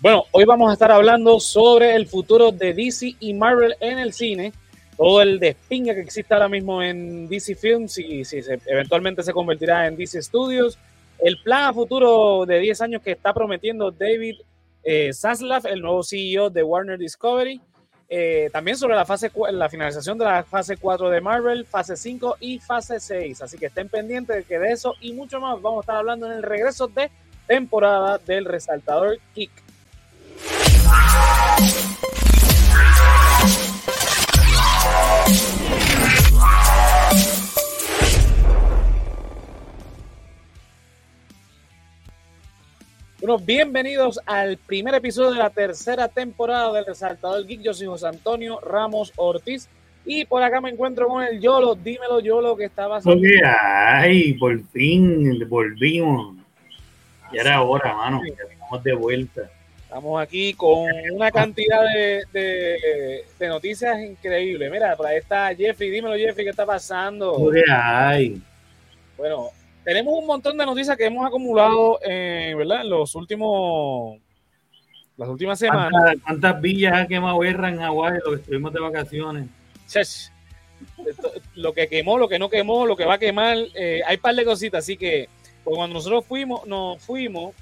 Bueno, hoy vamos a estar hablando sobre el futuro de DC y Marvel en el cine, todo el despinga que existe ahora mismo en DC Films y si eventualmente se convertirá en DC Studios, el plan a futuro de 10 años que está prometiendo David eh, el nuevo CEO de Warner Discovery, eh, también sobre la, fase, la finalización de la fase 4 de Marvel, fase 5 y fase 6. Así que estén pendientes de que de eso y mucho más vamos a estar hablando en el regreso de temporada del resaltador Kick. Bueno, bienvenidos al primer episodio de la tercera temporada del Resaltador Geek. Yo soy José Antonio Ramos Ortiz y por acá me encuentro con el Yolo. Dímelo, Yolo, que estaba haciendo. Ay, por fin volvimos. Ya era hora, mano. Ya estamos de vuelta. Estamos aquí con una cantidad de, noticias increíbles. Mira, por ahí está Jeffrey. Dímelo, Jeffrey, ¿qué está pasando? Ay. Bueno, tenemos un montón de noticias que hemos acumulado eh, ¿verdad? en los últimos las últimas semanas. ¿Cuántas, villas ha quemado guerra en Hawái lo que estuvimos de vacaciones? Lo que quemó, lo que no quemó, lo que va a quemar, eh, hay un par de cositas, así que pues, cuando nosotros fuimos, nos fuimos,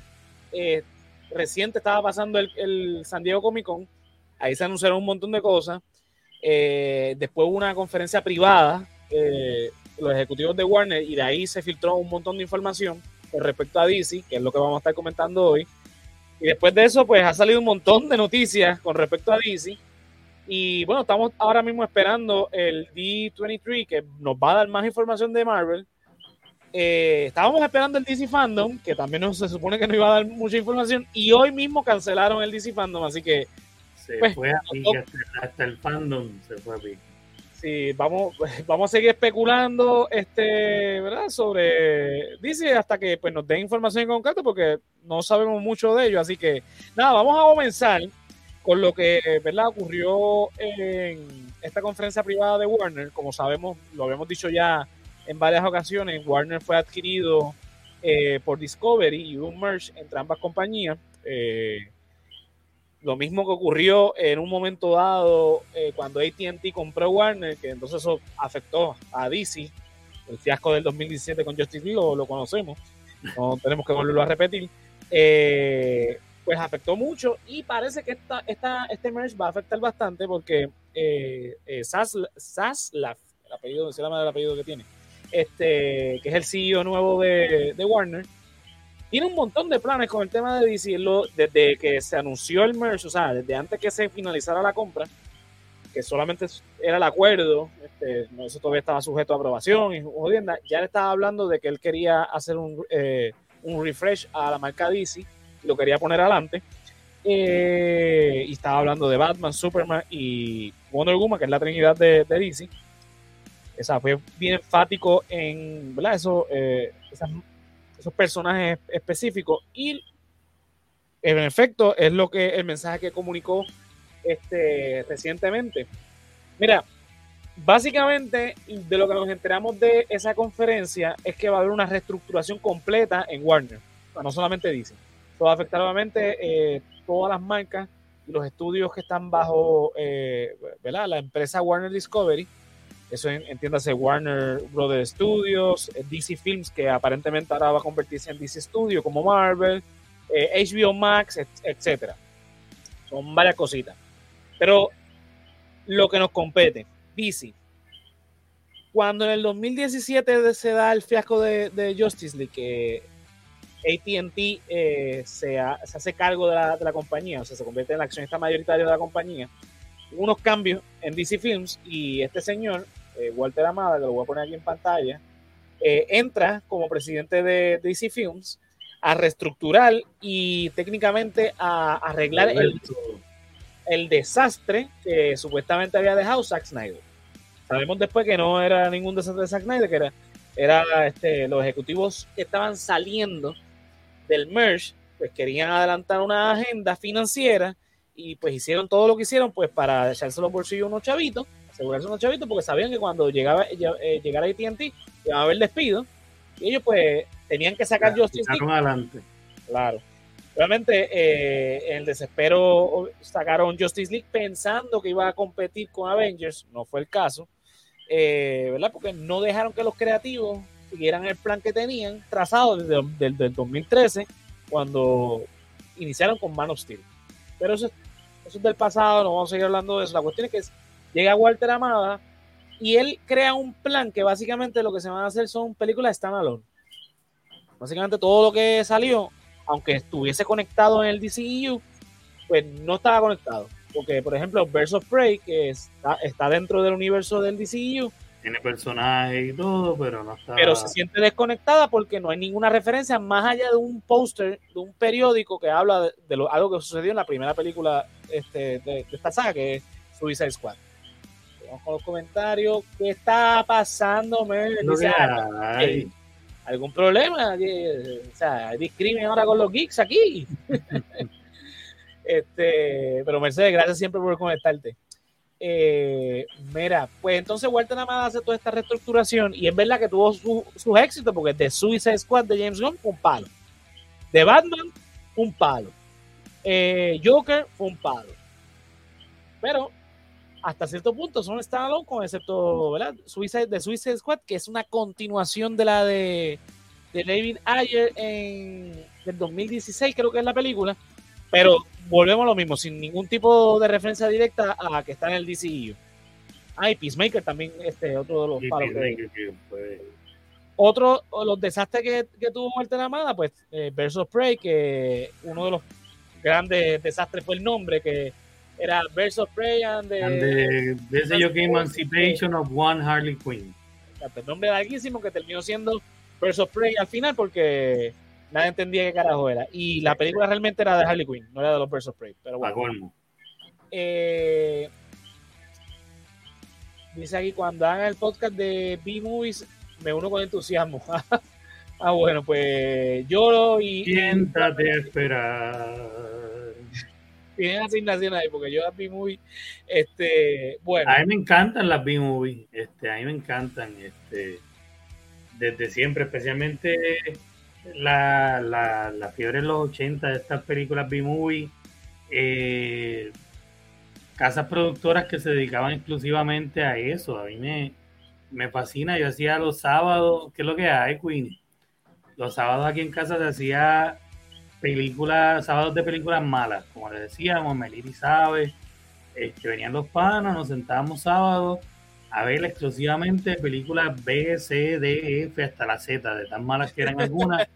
eh, reciente estaba pasando el, San Diego Comic Con, ahí se anunciaron un montón de cosas, después hubo una conferencia privada los ejecutivos de Warner y de ahí se filtró un montón de información con respecto a DC, que es lo que vamos a estar comentando hoy. Y después de eso, pues ha salido un montón de noticias con respecto a DC. Y bueno, estamos ahora mismo esperando el D23 que nos va a dar más información de Marvel. Eh, estábamos esperando el DC Fandom, que también se supone que no iba a dar mucha información. Y hoy mismo cancelaron el DC Fandom, así que. Se pues, fue a hasta el fandom se fue a pique. Sí, vamos, vamos a seguir especulando este, ¿verdad? sobre dice hasta que pues, nos den información en concreto porque no sabemos mucho de ello. Así que nada, vamos a comenzar con lo que ¿verdad? ocurrió en esta conferencia privada de Warner. Como sabemos, lo habíamos dicho ya en varias ocasiones, Warner fue adquirido eh, por Discovery y un merge entre ambas compañías. Eh, lo mismo que ocurrió en un momento dado eh, cuando ATT compró Warner, que entonces eso afectó a DC. El fiasco del 2017 con Justice League lo, conocemos, no tenemos que volverlo a repetir. Eh, pues afectó mucho y parece que esta, esta, este merge va a afectar bastante porque eh, eh Saslav, el apellido, se llama el apellido que tiene, este, que es el CEO nuevo de, Warner, tiene un montón de planes con el tema de DC desde que se anunció el merge, o sea, desde antes que se finalizara la compra, que solamente era el acuerdo, este, eso todavía estaba sujeto a aprobación y ya le estaba hablando de que él quería hacer un, eh, un refresh a la marca DC, lo quería poner adelante, eh, y estaba hablando de Batman, Superman y Wonder Woman, que es la trinidad de, de DC. Esa fue bien enfático en, ¿verdad? Eso, eh, esos personajes específicos. Y en efecto es lo que el mensaje que comunicó este recientemente. Mira, básicamente de lo que nos enteramos de esa conferencia es que va a haber una reestructuración completa en Warner, no solamente dice, esto va a afectar obviamente eh, todas las marcas y los estudios que están bajo eh, la empresa Warner Discovery eso entiéndase Warner Brothers Studios, eh, DC Films, que aparentemente ahora va a convertirse en DC Studio, como Marvel, HBO eh, Max, etcétera. Son varias cositas. Pero lo que nos compete, DC. Cuando en el 2017 se da el fiasco de, Justice League, que ATT eh, se, hace cargo de la, de la, compañía, o sea, se convierte en el accionista mayoritario de la compañía, unos cambios en DC Films y este señor eh, Walter Amada, que lo voy a poner aquí en pantalla, eh, entra como presidente de DC Films a reestructurar y técnicamente a, arreglar el, el, desastre que supuestamente había dejado Zack Snyder. Sabemos después que no era ningún desastre de Zack Snyder, que era, era este, los ejecutivos que estaban saliendo del merge, pues querían adelantar una agenda financiera y pues hicieron todo lo que hicieron pues para echarse los bolsillos unos chavitos asegurarse unos chavitos porque sabían que cuando llegaba eh, llegara AT&T iba a haber despido y ellos pues tenían que sacar Justice adelante. Claro. Realmente, eh, en el desespero sacaron Justice League pensando que iba a competir con Avengers. No fue el caso, eh, ¿verdad? Porque no dejaron que los creativos siguieran el plan que tenían trazado desde, el 2013, cuando iniciaron con Man of Steel. Pero eso, eso es del pasado, no vamos a seguir hablando de eso. La cuestión es que llega Walter Amada y él crea un plan que básicamente lo que se van a hacer son películas standalone. Básicamente todo lo que salió, aunque estuviese conectado en el DCEU, pues no estaba conectado. Porque, por ejemplo, Birds of Prey, que está, está dentro del universo del DCEU, tiene personajes y todo, pero no está. Pero se siente desconectada porque no hay ninguna referencia más allá de un póster de un periódico que habla de, lo, algo que sucedió en la primera película este, de, esta saga, que es Suicide Squad. Vamos con los comentarios. ¿Qué está pasando, hay. ¿Algún problema? O sea, hay discrimen ahora con los geeks aquí. este, pero Mercedes, gracias siempre por conectarte. Eh, mira, pues entonces Walter Amada hace toda esta reestructuración y es verdad que tuvo sus éxitos porque de Suicide Squad de James Gunn fue un palo. De Batman, un palo. Eh, Joker fue un palo. Pero hasta cierto punto son standalone con excepto ¿verdad? Suicide, de Suicide Squad, que es una continuación de la de, de David Ayer en el 2016, creo que es la película. Pero volvemos a lo mismo, sin ningún tipo de referencia directa a que está en el DCU. Ah, y Peacemaker también, este, otro de los palos. Otro, los desastres que, que tuvo Walter Amada, pues, eh, Versus Prey, que uno de los grandes desastres fue el nombre, que era Versus Prey and the, and the Emancipation of One Harley Quinn. El nombre larguísimo que terminó siendo Versus Prey al final, porque nadie entendía qué carajo era. Y la película realmente era de Harley Quinn, no era de los Birds of Prey. Pero bueno. Eh, dice aquí, cuando hagan el podcast de B-Movies, me uno con entusiasmo. ah, bueno, pues yo y... Siéntate a esperar. Tienen asignación ahí, porque yo las B-Movies, este, bueno. A mí me encantan las B-Movies, este, a mí me encantan, este, desde siempre, especialmente la, la, la fiebre en los 80 de estas películas B-Movie, eh, casas productoras que se dedicaban exclusivamente a eso. A mí me, me fascina. Yo hacía los sábados, ¿qué es lo que hay, Queenie? Los sábados aquí en casa se hacía películas, sábados de películas malas, como les decíamos, Meliri sabe, este, venían los panos, nos sentábamos sábados a ver exclusivamente películas B, C, D, F hasta la Z, de tan malas que eran algunas.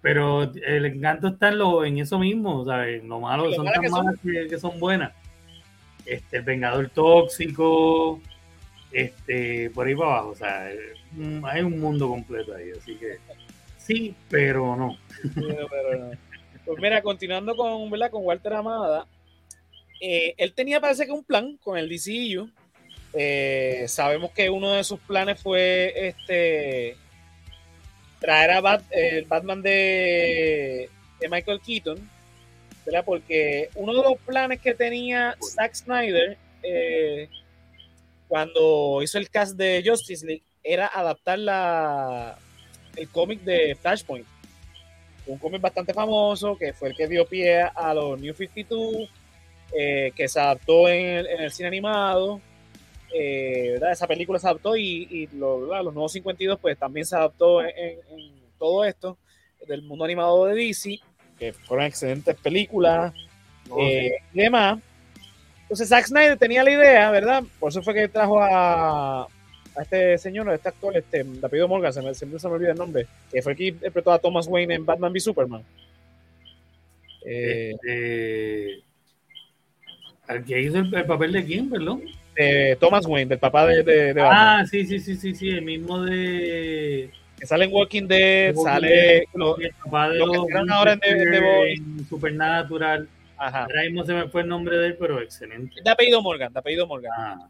Pero el encanto está en, lo, en eso mismo, ¿sabes? Lo malo son tan malas que, son buenas. Este, el Vengador Tóxico, este, por ahí para abajo, o sea, mm, hay un mundo completo ahí, así que sí, pero no. Pues mira, continuando con, con Walter Amada, eh, él tenía parece que un plan con el DCU. Eh, sabemos que uno de sus planes fue este traer a el Batman de, Michael Keaton, ¿verdad? Porque uno de los planes que tenía Zack Snyder eh, cuando hizo el cast de Justice League era adaptar la, el cómic de Flashpoint. Un cómic bastante famoso que fue el que dio pie a los New 52, eh, que se adaptó en el cine animado eh, esa película se adaptó y, los nuevos 52 pues también se adaptó en, todo esto del mundo animado de DC, que fueron excelentes películas eh, y demás. Entonces Zack Snyder tenía la idea, ¿verdad? Por eso fue que trajo a, a este señor, a este actor, este, de apellido Morgan, se me, siempre se me olvida el nombre, que fue el que interpretó a Thomas Wayne en Batman v Superman. Eh, este, ¿Al que hizo el, el papel de quién, perdón? Thomas Wayne, del papá de, de, Ah, sí, sí, sí, sí, sí, el mismo de. Que sale en Walking Dead, sale. el papá de lo, que ahora en, de, Supernatural. Ajá. Ahora mismo se me fue el nombre de él, pero excelente. De apellido Morgan, de apellido Morgan. Ah.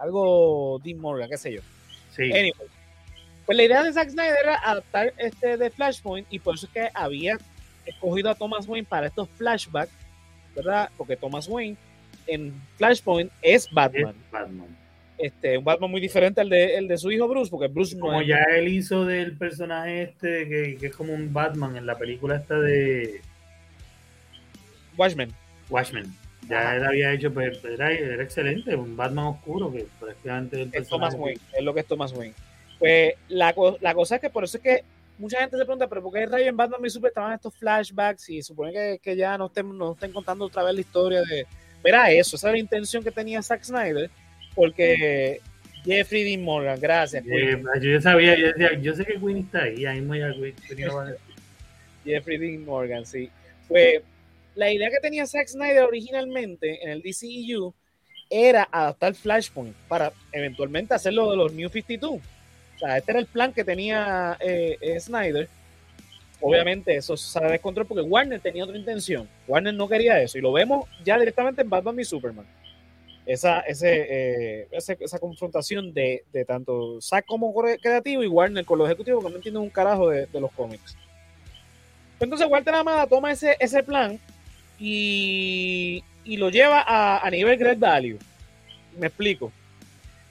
Algo Dean Morgan, qué sé yo. Sí. Anyway. Pues la idea de Zack Snyder era adaptar este de Flashpoint y por eso es que había escogido a Thomas Wayne para estos flashbacks, ¿verdad? Porque Thomas Wayne en Flashpoint es Batman. Este, un Batman muy diferente al de, el de su hijo Bruce, porque Bruce Como ya él hizo del personaje este, que, es como un Batman en la película esta de Watchmen. Watchmen. Ya él había hecho, pues, era, era, excelente, un Batman oscuro que prácticamente es Thomas Wayne, es lo que es Thomas Wayne. Pues la, la cosa es que por eso es que mucha gente se pregunta, pero ¿por qué Rayo en Batman y Super estaban estos flashbacks y supone que, que ya no estén, no estén contando otra vez la historia de... Verá eso, esa era la intención que tenía Zack Snyder, porque Jeffrey Dean Morgan, gracias. yo sabía, yo decía, yo sé que Queen está ahí, ahí muy a Jeffrey Dean Morgan, sí. Pues la idea que tenía Zack Snyder originalmente en el DCEU era adaptar Flashpoint para eventualmente hacerlo de los New 52. O sea, este era el plan que tenía eh, eh, Snyder. Obviamente eso sale de control porque Warner tenía otra intención. Warner no quería eso y lo vemos ya directamente en Batman y Superman. Esa, ese, eh, esa confrontación de, de, tanto Zack como creativo y Warner con los ejecutivos que no entienden un carajo de, de los cómics. Entonces Walter Amada toma ese, ese plan y, lo lleva a, a, nivel Great Value. Me explico.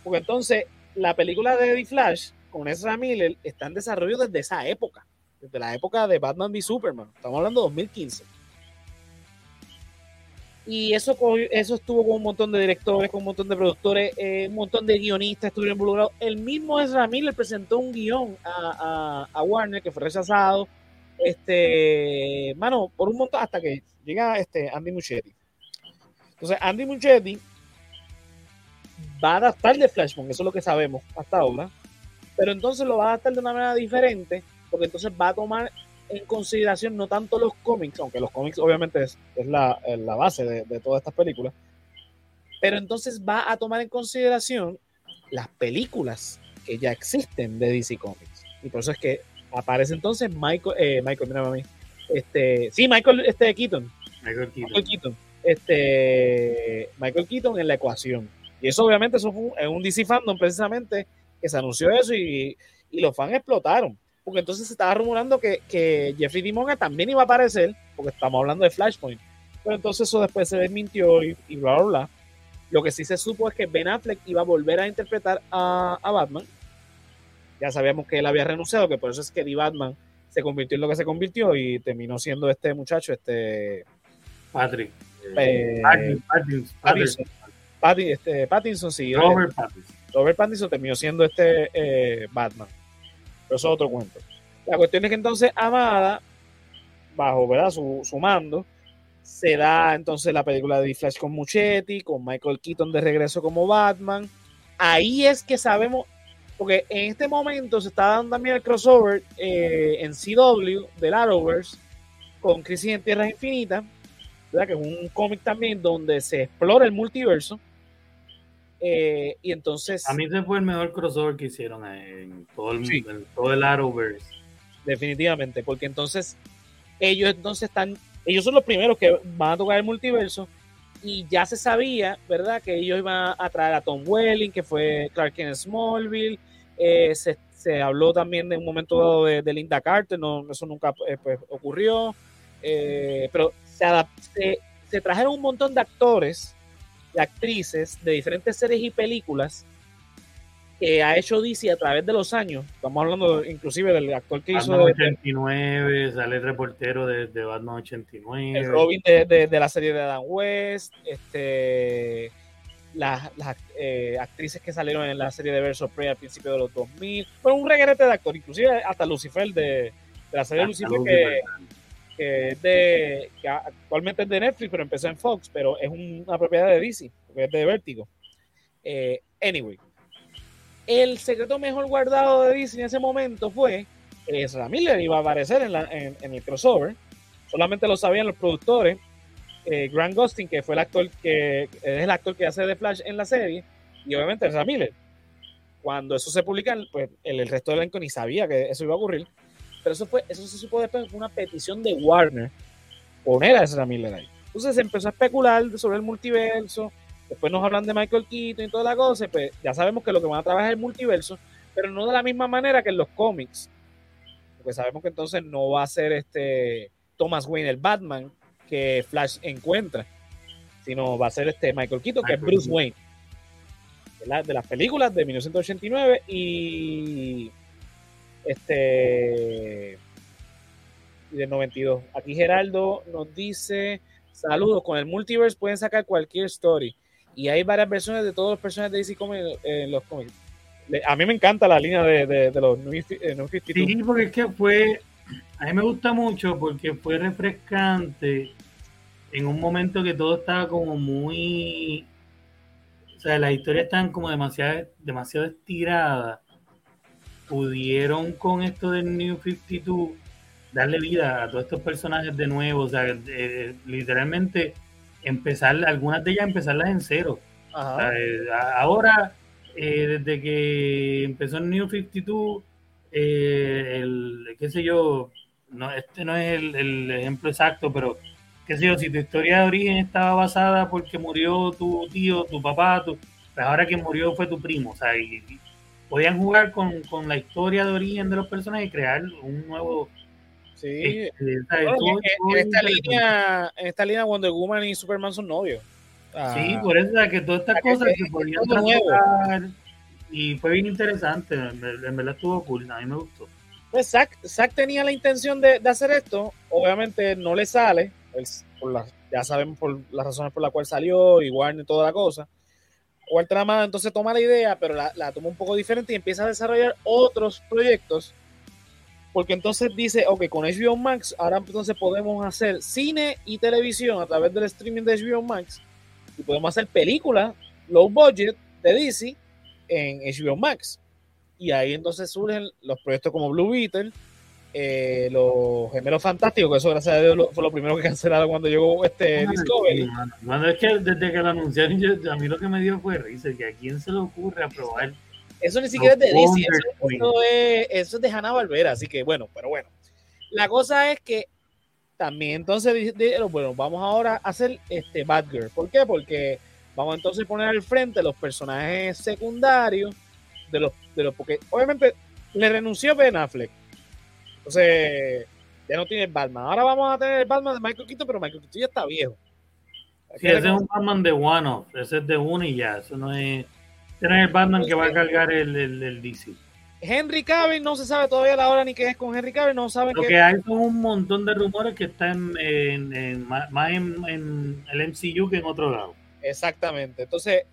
Porque entonces la película de The Flash con Ezra Miller está en desarrollo desde esa época, desde la época de Batman v Superman. Estamos hablando de 2015. Y eso, eso estuvo con un montón de directores, con un montón de productores, eh, un montón de guionistas estuvieron involucrados. El mismo Ezra Miller presentó un guion a, a, a Warner que fue rechazado. Este, mano, por un montón, hasta que llega este Andy Muschietti. Entonces, Andy Muschietti va a adaptar de Flashpoint, eso es lo que sabemos hasta ahora, pero entonces lo va a adaptar de una manera diferente, porque entonces va a tomar en consideración no tanto los cómics, aunque los cómics obviamente es, la, la, base de, de todas estas películas, pero entonces va a tomar en consideración las películas que ya existen de DC Comics. Y por eso es que aparece entonces Michael, eh, Michael, mira mí, este, sí, Michael este, Keaton, Michael Keaton. Este, Michael Keaton en la ecuación. Y eso obviamente eso fue un, un DC fandom precisamente que se anunció eso y, y, los fans explotaron. Porque entonces se estaba rumorando que, que Jeffrey D. también iba a aparecer, porque estamos hablando de Flashpoint. Pero entonces eso después se desmintió y, y bla, bla, bla. Lo que sí se supo es que Ben Affleck iba a volver a interpretar a, a Batman. Ya sabíamos que él había renunciado, que por eso es que The Batman se convirtió en lo que se convirtió y terminó siendo este muchacho, este Patrick. Eh, Pattinson. Este, Pattinson, sí. Robert Pattinson. Robert Pattinson terminó siendo este eh, Batman. Pero eso es otro cuento. La cuestión es que entonces Amada, bajo ¿verdad? Su, su mando, se da entonces la película de Flash con Muchetti, con Michael Keaton de regreso como Batman. Ahí es que sabemos, porque en este momento se está dando también el crossover eh, en CW del Arrowverse con Crisis en Tierras Infinitas que es un cómic también donde se explora el multiverso. Eh, y entonces. A mí ese fue el mejor crossover que hicieron en todo el, en todo el Arrowverse. Definitivamente, porque entonces ellos entonces están, ellos son los primeros que van a tocar el multiverso y ya se sabía, ¿verdad? Que ellos iban a traer a Tom Welling, que fue Clark en Smallville, eh, se, se, habló también de un momento dado de, de Linda Carter, no, eso nunca eh, pues, ocurrió, eh, pero se, se, trajeron un montón de actores y actrices de diferentes series y películas que ha hecho DC a través de los años. Estamos hablando inclusive del actor que hizo... Batman 89, sale el reportero de, de Batman 89. El Robin de, de, la serie de Adam West, este, las, las eh, actrices que salieron en la serie de Verso Prey al principio de los 2000. Fue un reguerete de actores, inclusive hasta Lucifer de, de la serie de Lucifer que que es de que actualmente es de Netflix, pero empezó en Fox, pero es una propiedad de DC, porque es de Vértigo. Eh, anyway, el secreto mejor guardado de DC en ese momento fue que Ezra Miller iba a aparecer en, la, en, en, el crossover. Solamente lo sabían los productores. Eh, Grant Gustin, que fue el actor que es el actor que hace de Flash en la serie, y obviamente Ezra Miller. Cuando eso se publica, pues el, resto del elenco ni sabía que eso iba a ocurrir. Pero eso fue, eso se supo después fue una petición de Warner poner a Ezra Miller ahí. Entonces se empezó a especular sobre el multiverso. Después nos hablan de Michael Keaton y toda la cosa. Pues ya sabemos que lo que van a trabajar es el multiverso, pero no de la misma manera que en los cómics. Porque sabemos que entonces no va a ser este Thomas Wayne el Batman que Flash encuentra, sino va a ser este Michael Keaton, que es Bruce Wayne. De, de las películas de 1989 y este y del 92. Aquí Geraldo nos dice Saludos, con el multiverse pueden sacar cualquier story. Y hay varias versiones de todos los personajes de DC Comics en los cómics. A mí me encanta la línea de, de, los New 52. Sí, porque es que fue, a mí me gusta mucho porque fue refrescante en un momento que todo estaba como muy, o sea, las historias estaban como demasiado, demasiado estiradas. Pudieron con esto del New 52 darle vida a todos estos personajes de nuevo, o sea, literalmente empezar, algunas de ellas empezarlas en cero. Eh, ahora, eh, desde que empezó el New 52, eh, el, qué sé yo, no, este no es el, ejemplo exacto, pero qué sé yo, si tu historia de origen estaba basada porque murió tu tío, tu papá, tu, pues ahora que murió fue tu primo, o sea, y, podían jugar con, con, la historia de origen de los personajes y crear un nuevo Sí, este, en, esta línea, en esta línea Wonder Woman y Superman son novios. sí, por eso que todas estas cosas se podían trabajar y fue bien interesante, en, verdad estuvo cool, a mí me gustó. Pues Zack, Zack tenía la intención de, de, hacer esto, obviamente no le sale, por la, ya sabemos por las razones por las cuales salió, y Warner toda la cosa. Trama entonces toma la idea, pero la, la toma un poco diferente y empieza a desarrollar otros proyectos porque entonces dice, ok, con HBO Max, ahora entonces podemos hacer cine y televisión a través del streaming de HBO Max y podemos hacer películas low budget de DC en HBO Max. Y ahí entonces surgen los proyectos como Blue Beetle, eh, los gemelos fantásticos, que eso gracias a Dios fue lo primero que cancelaron cuando llegó este Discovery. Cuando es que desde que lo anunciaron, a mí lo que me dio fue risa, que a quién se le ocurre aprobar eso ni siquiera es de DC, eso, es, eso es de Hanna Barbera, así que bueno, pero bueno. La cosa es que también entonces, bueno, vamos ahora a hacer este Batgirl. ¿Por qué? Porque vamos entonces a poner al frente los personajes secundarios de los, de los, porque obviamente le renunció Ben Affleck. Entonces, ya no tiene el Batman. Ahora vamos a tener el Batman de Michael Keaton, pero Michael Keaton ya está viejo. Sí, ese es un Batman de one ese es de uno y ya, eso no es Tienes el Batman que va a cargar el, el, DC. Henry Cavill no se sabe todavía la hora ni qué es con Henry Cavill, no saben Lo que hay son un montón de rumores que están en, más en, el MCU que en otro lado. Exactamente. Entonces,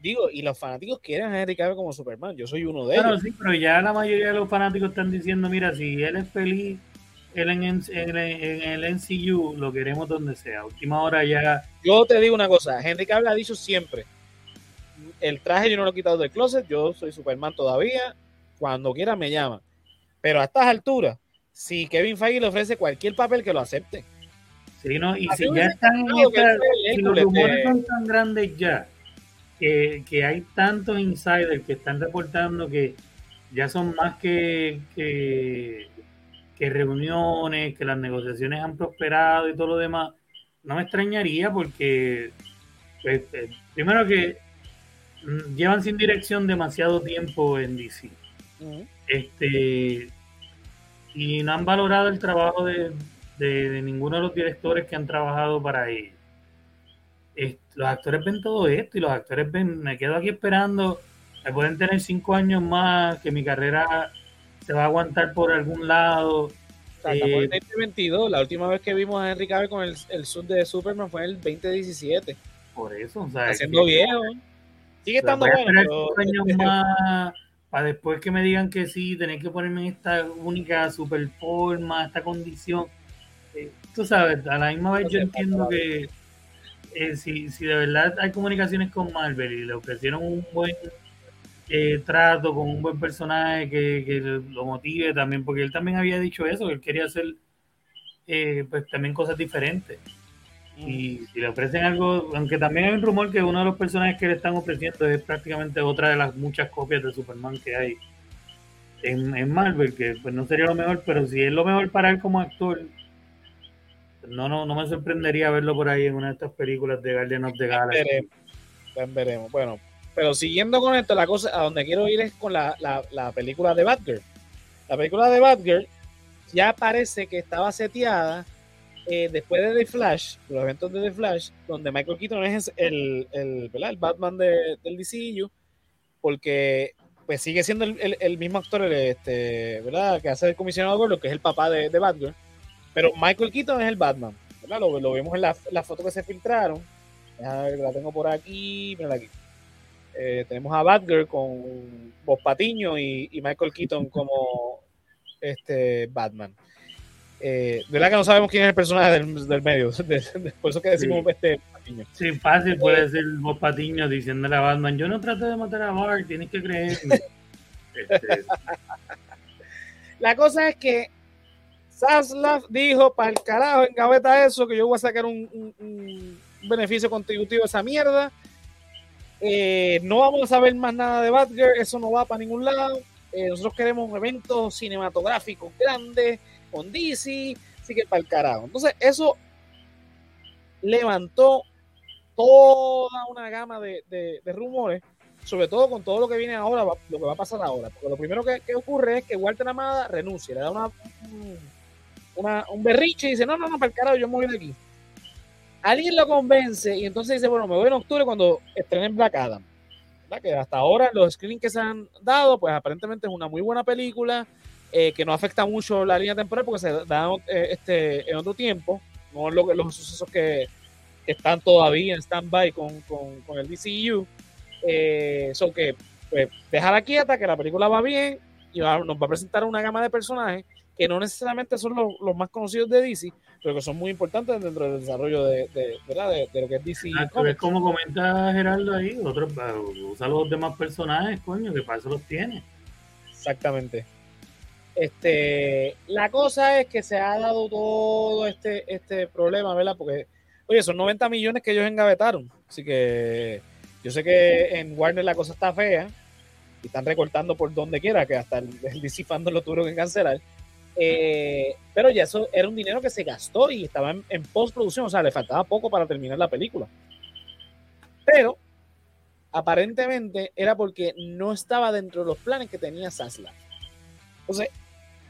digo, y los fanáticos quieren a Henry Cavill como Superman. Yo soy uno de ellos. Sí, pero ya la mayoría de los fanáticos están diciendo, mira, si él es feliz él en, en, el MCU, lo queremos donde sea. Última hora ya. Yo te digo una cosa, Henry Cavill ha dicho siempre el traje yo no lo he quitado del closet, yo soy Superman todavía, cuando quiera me llama. Pero a estas alturas, si Kevin Feige le ofrece cualquier papel que lo acepte. Sí, no, y si ya están, si los rumores son tan grandes ya, que, hay tantos insiders que están reportando que ya son más que, que, que reuniones, que las negociaciones han prosperado y todo lo demás, no me extrañaría porque, pues, eh, primero que Mm, llevan sin dirección demasiado tiempo en DC. Este y no han valorado el trabajo de, ninguno de los directores que han trabajado para ellos. los actores ven todo esto y los actores ven, me quedo aquí esperando, me pueden tener cinco años más, que mi carrera se va a aguantar por algún lado. Eh, 2022, la última vez que vimos a Henry Cavill con el, el sub de Superman fue en el 2017. Por eso, o sea, haciendo viejo. Sigue estando bueno. más para después que me digan que sí, tener que ponerme en esta única super forma, esta condición. Eh, tú sabes, a la misma vez yo entiendo que eh, si, si de verdad hay comunicaciones con Marvel y le ofrecieron un buen eh, trato con un buen personaje que, que, lo motive también, porque él también había dicho eso, que él quería hacer pues también cosas diferentes. Y si le ofrecen algo, aunque también hay un rumor que uno de los personajes que le están ofreciendo es prácticamente otra de las muchas copias de Superman que hay en, Marvel, que pues no sería lo mejor, pero si es lo mejor para él como actor, no, no, no me sorprendería verlo por ahí en una de estas películas de Guardian of the Galaxy. Veremos, veremos. Bueno, pero siguiendo con esto, la cosa a donde quiero ir es con la, la, la película de Batgirl. La película de Batgirl ya parece que estaba seteada eh, después de The Flash, los eventos de The Flash, donde Michael Keaton es el, el, el Batman de, del DCU, porque pues sigue siendo el, el, mismo actor este, ¿verdad? que hace el comisionado Gordon, que es el papá de, de Batgirl, pero Michael Keaton es el Batman. Lo, vemos en las la fotos que se filtraron. La tengo por aquí, mira aquí. Eh, tenemos a Batgirl con Bob Patiño y, Michael Keaton como este Batman. Eh, de verdad que no sabemos quién es el personaje del, medio, por eso que decimos este Patiño. Sí, fácil puede eh, ser Bob Patiño diciéndole a Batman, yo no trato de matar a Bart, tienes que creerme. este... La cosa es que Zaslav dijo, para el carajo, engaveta eso, que yo voy a sacar un, un beneficio contributivo a esa mierda eh, no vamos a saber más nada de Batgirl, eso no va para ningún lado. Eh, nosotros queremos un evento cinematográfico grande con DC, así que para el carajo. Entonces, eso levantó toda una gama de, rumores, sobre todo con todo lo que viene ahora, lo que va a pasar ahora. Porque lo primero que, ocurre es que Walter Amada renuncia, le da una, un berriche y dice: No, no, no, para el carajo, yo me voy de aquí alguien lo convence y entonces dice, bueno, me voy en octubre cuando estrenen Black Adam. Que hasta ahora los screens que se han dado, pues aparentemente es una muy buena película, eh, que no afecta mucho la línea temporal porque se da eh, este, en otro tiempo, no lo, los sucesos que, están todavía en stand-by con, con, el DCU. Eh, son que pues, dejarla quieta, que la película va bien y nos va a presentar una gama de personajes que no necesariamente son los, los más conocidos de DC, pero que son muy importantes dentro del desarrollo de, de, ¿verdad? de, lo que es DC. es como comenta Geraldo ahí, otros, usa los demás personajes, coño, que para eso los tiene. Exactamente. Este, la cosa es que se ha dado todo este, este problema, ¿verdad? Porque, oye, son 90 millones que ellos engavetaron. Así que yo sé que en Warner la cosa está fea y están recortando por donde quiera, que hasta el, el DC Fandom lo tuvieron que cancelar. Eh, pero ya eso era un dinero que se gastó y estaba en, postproducción, o sea, le faltaba poco para terminar la película. Pero aparentemente era porque no estaba dentro de los planes que tenía Sasla. Entonces,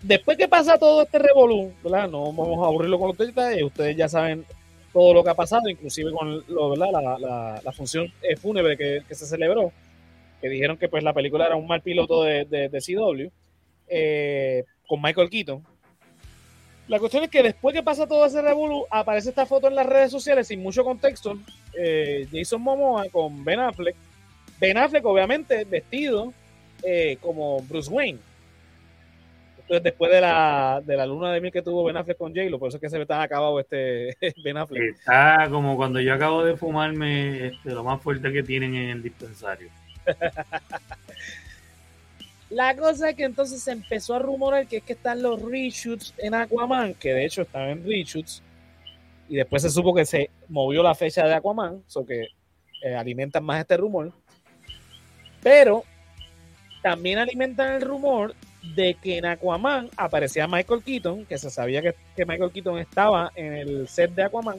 después que pasa todo este revolú. No vamos a aburrirlo con los detalles, ustedes ya saben todo lo que ha pasado, inclusive con lo, ¿verdad? La, función eh, fúnebre que, se celebró, que dijeron que pues la película era un mal piloto de, de, de CW. Eh, con Michael Keaton. La cuestión es que después que pasa todo ese revolú, aparece esta foto en las redes sociales sin mucho contexto. Eh, Jason Momoa con Ben Affleck. Ben Affleck, obviamente, vestido eh, como Bruce Wayne. Entonces, después de la, de la luna de miel que tuvo Ben Affleck con J-Lo, por eso es que se ve tan acabado este Ben Affleck. Está como cuando yo acabo de fumarme este, lo más fuerte que tienen en el dispensario. La cosa es que entonces se empezó a rumorar que es que están los reshoots en Aquaman, que de hecho están en reshoots, y después se supo que se movió la fecha de Aquaman, eso que eh, alimentan más este rumor. Pero también alimentan el rumor de que en Aquaman aparecía Michael Keaton, que se sabía que, Michael Keaton estaba en el set de Aquaman,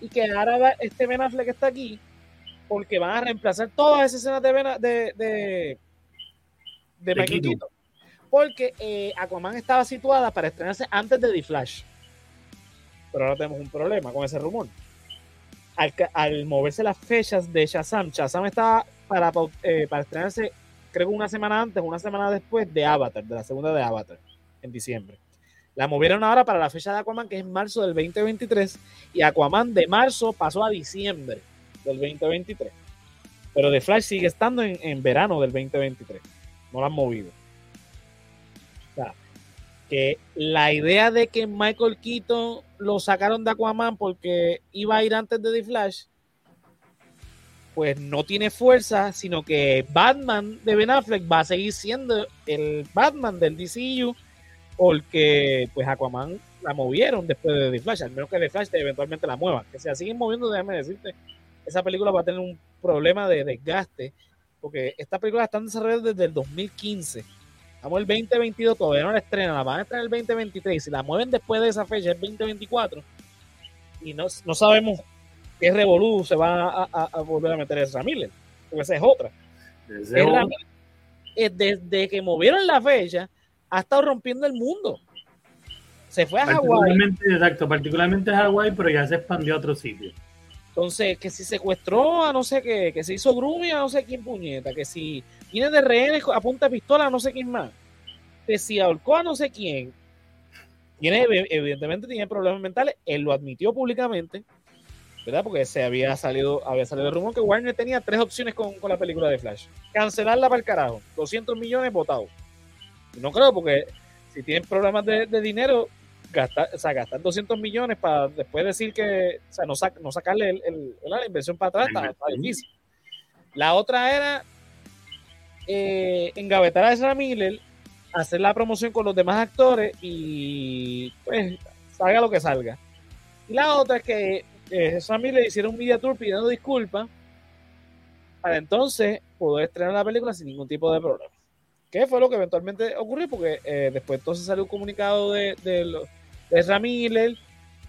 y que ahora este Ben Affleck está aquí, porque van a reemplazar todas esas escenas de, de de Michael Porque eh, Aquaman estaba situada para estrenarse antes de The Flash. Pero ahora tenemos un problema con ese rumor. Al, moverse las fechas de Shazam, Shazam estaba para, eh, para estrenarse, creo que una semana antes, una semana después de Avatar, de la segunda de Avatar, en diciembre. La movieron ahora para la fecha de Aquaman, que es marzo del 2023, y Aquaman de marzo pasó a diciembre del 2023. Pero The Flash sigue estando en, en verano del 2023 no lo han movido. O sea, que la idea de que Michael Keaton lo sacaron de Aquaman porque iba a ir antes de The Flash, pues no tiene fuerza, sino que Batman de Ben Affleck va a seguir siendo el Batman del DCU porque pues Aquaman la movieron después de The Flash, al menos que The Flash eventualmente la mueva. Que se siguen moviendo, déjame decirte, esa película va a tener un problema de desgaste porque esta película está en desarrollo desde el 2015. Estamos el 2022, todavía no la estrenan, la van a estrenar el 2023. Si la mueven después de esa fecha, el 2024, y no, no sabemos qué revolú se va a, volver a meter esa Miller, porque esa es otra. Desde, que movieron la fecha, ha estado rompiendo el mundo. Se fue a Hawái. Exacto, particularmente a Hawái, pero ya se expandió a otro sitio. Entonces, que si secuestró a no sé qué, que se hizo grooming a no sé quién puñeta, que si tiene de rehenes a punta de pistola a no sé quién más, que si ahorcó a no sé quién. tiene, evidentemente tiene problemas mentales, él lo admitió públicamente, ¿verdad? Porque se había salido, había salido el rumor que Warner tenía tres opciones con, la película de Flash. Cancelarla para el carajo, 200 millones votados. No creo, porque si tienen problemas de, dinero, gastar, o sea, gastar 200 millones para después decir que, o sea, no, no sacarle la inversión para atrás, está, difícil. La otra era eh, engavetar a Ezra Miller, hacer la promoción con los demás actores y pues salga lo que salga. Y la otra es que eh, Ezra Miller hiciera un media tour pidiendo disculpas para entonces poder estrenar la película sin ningún tipo de problema. ¿Qué fue lo que eventualmente ocurrió? Porque eh, después entonces salió un comunicado de, de, de Ezra Miller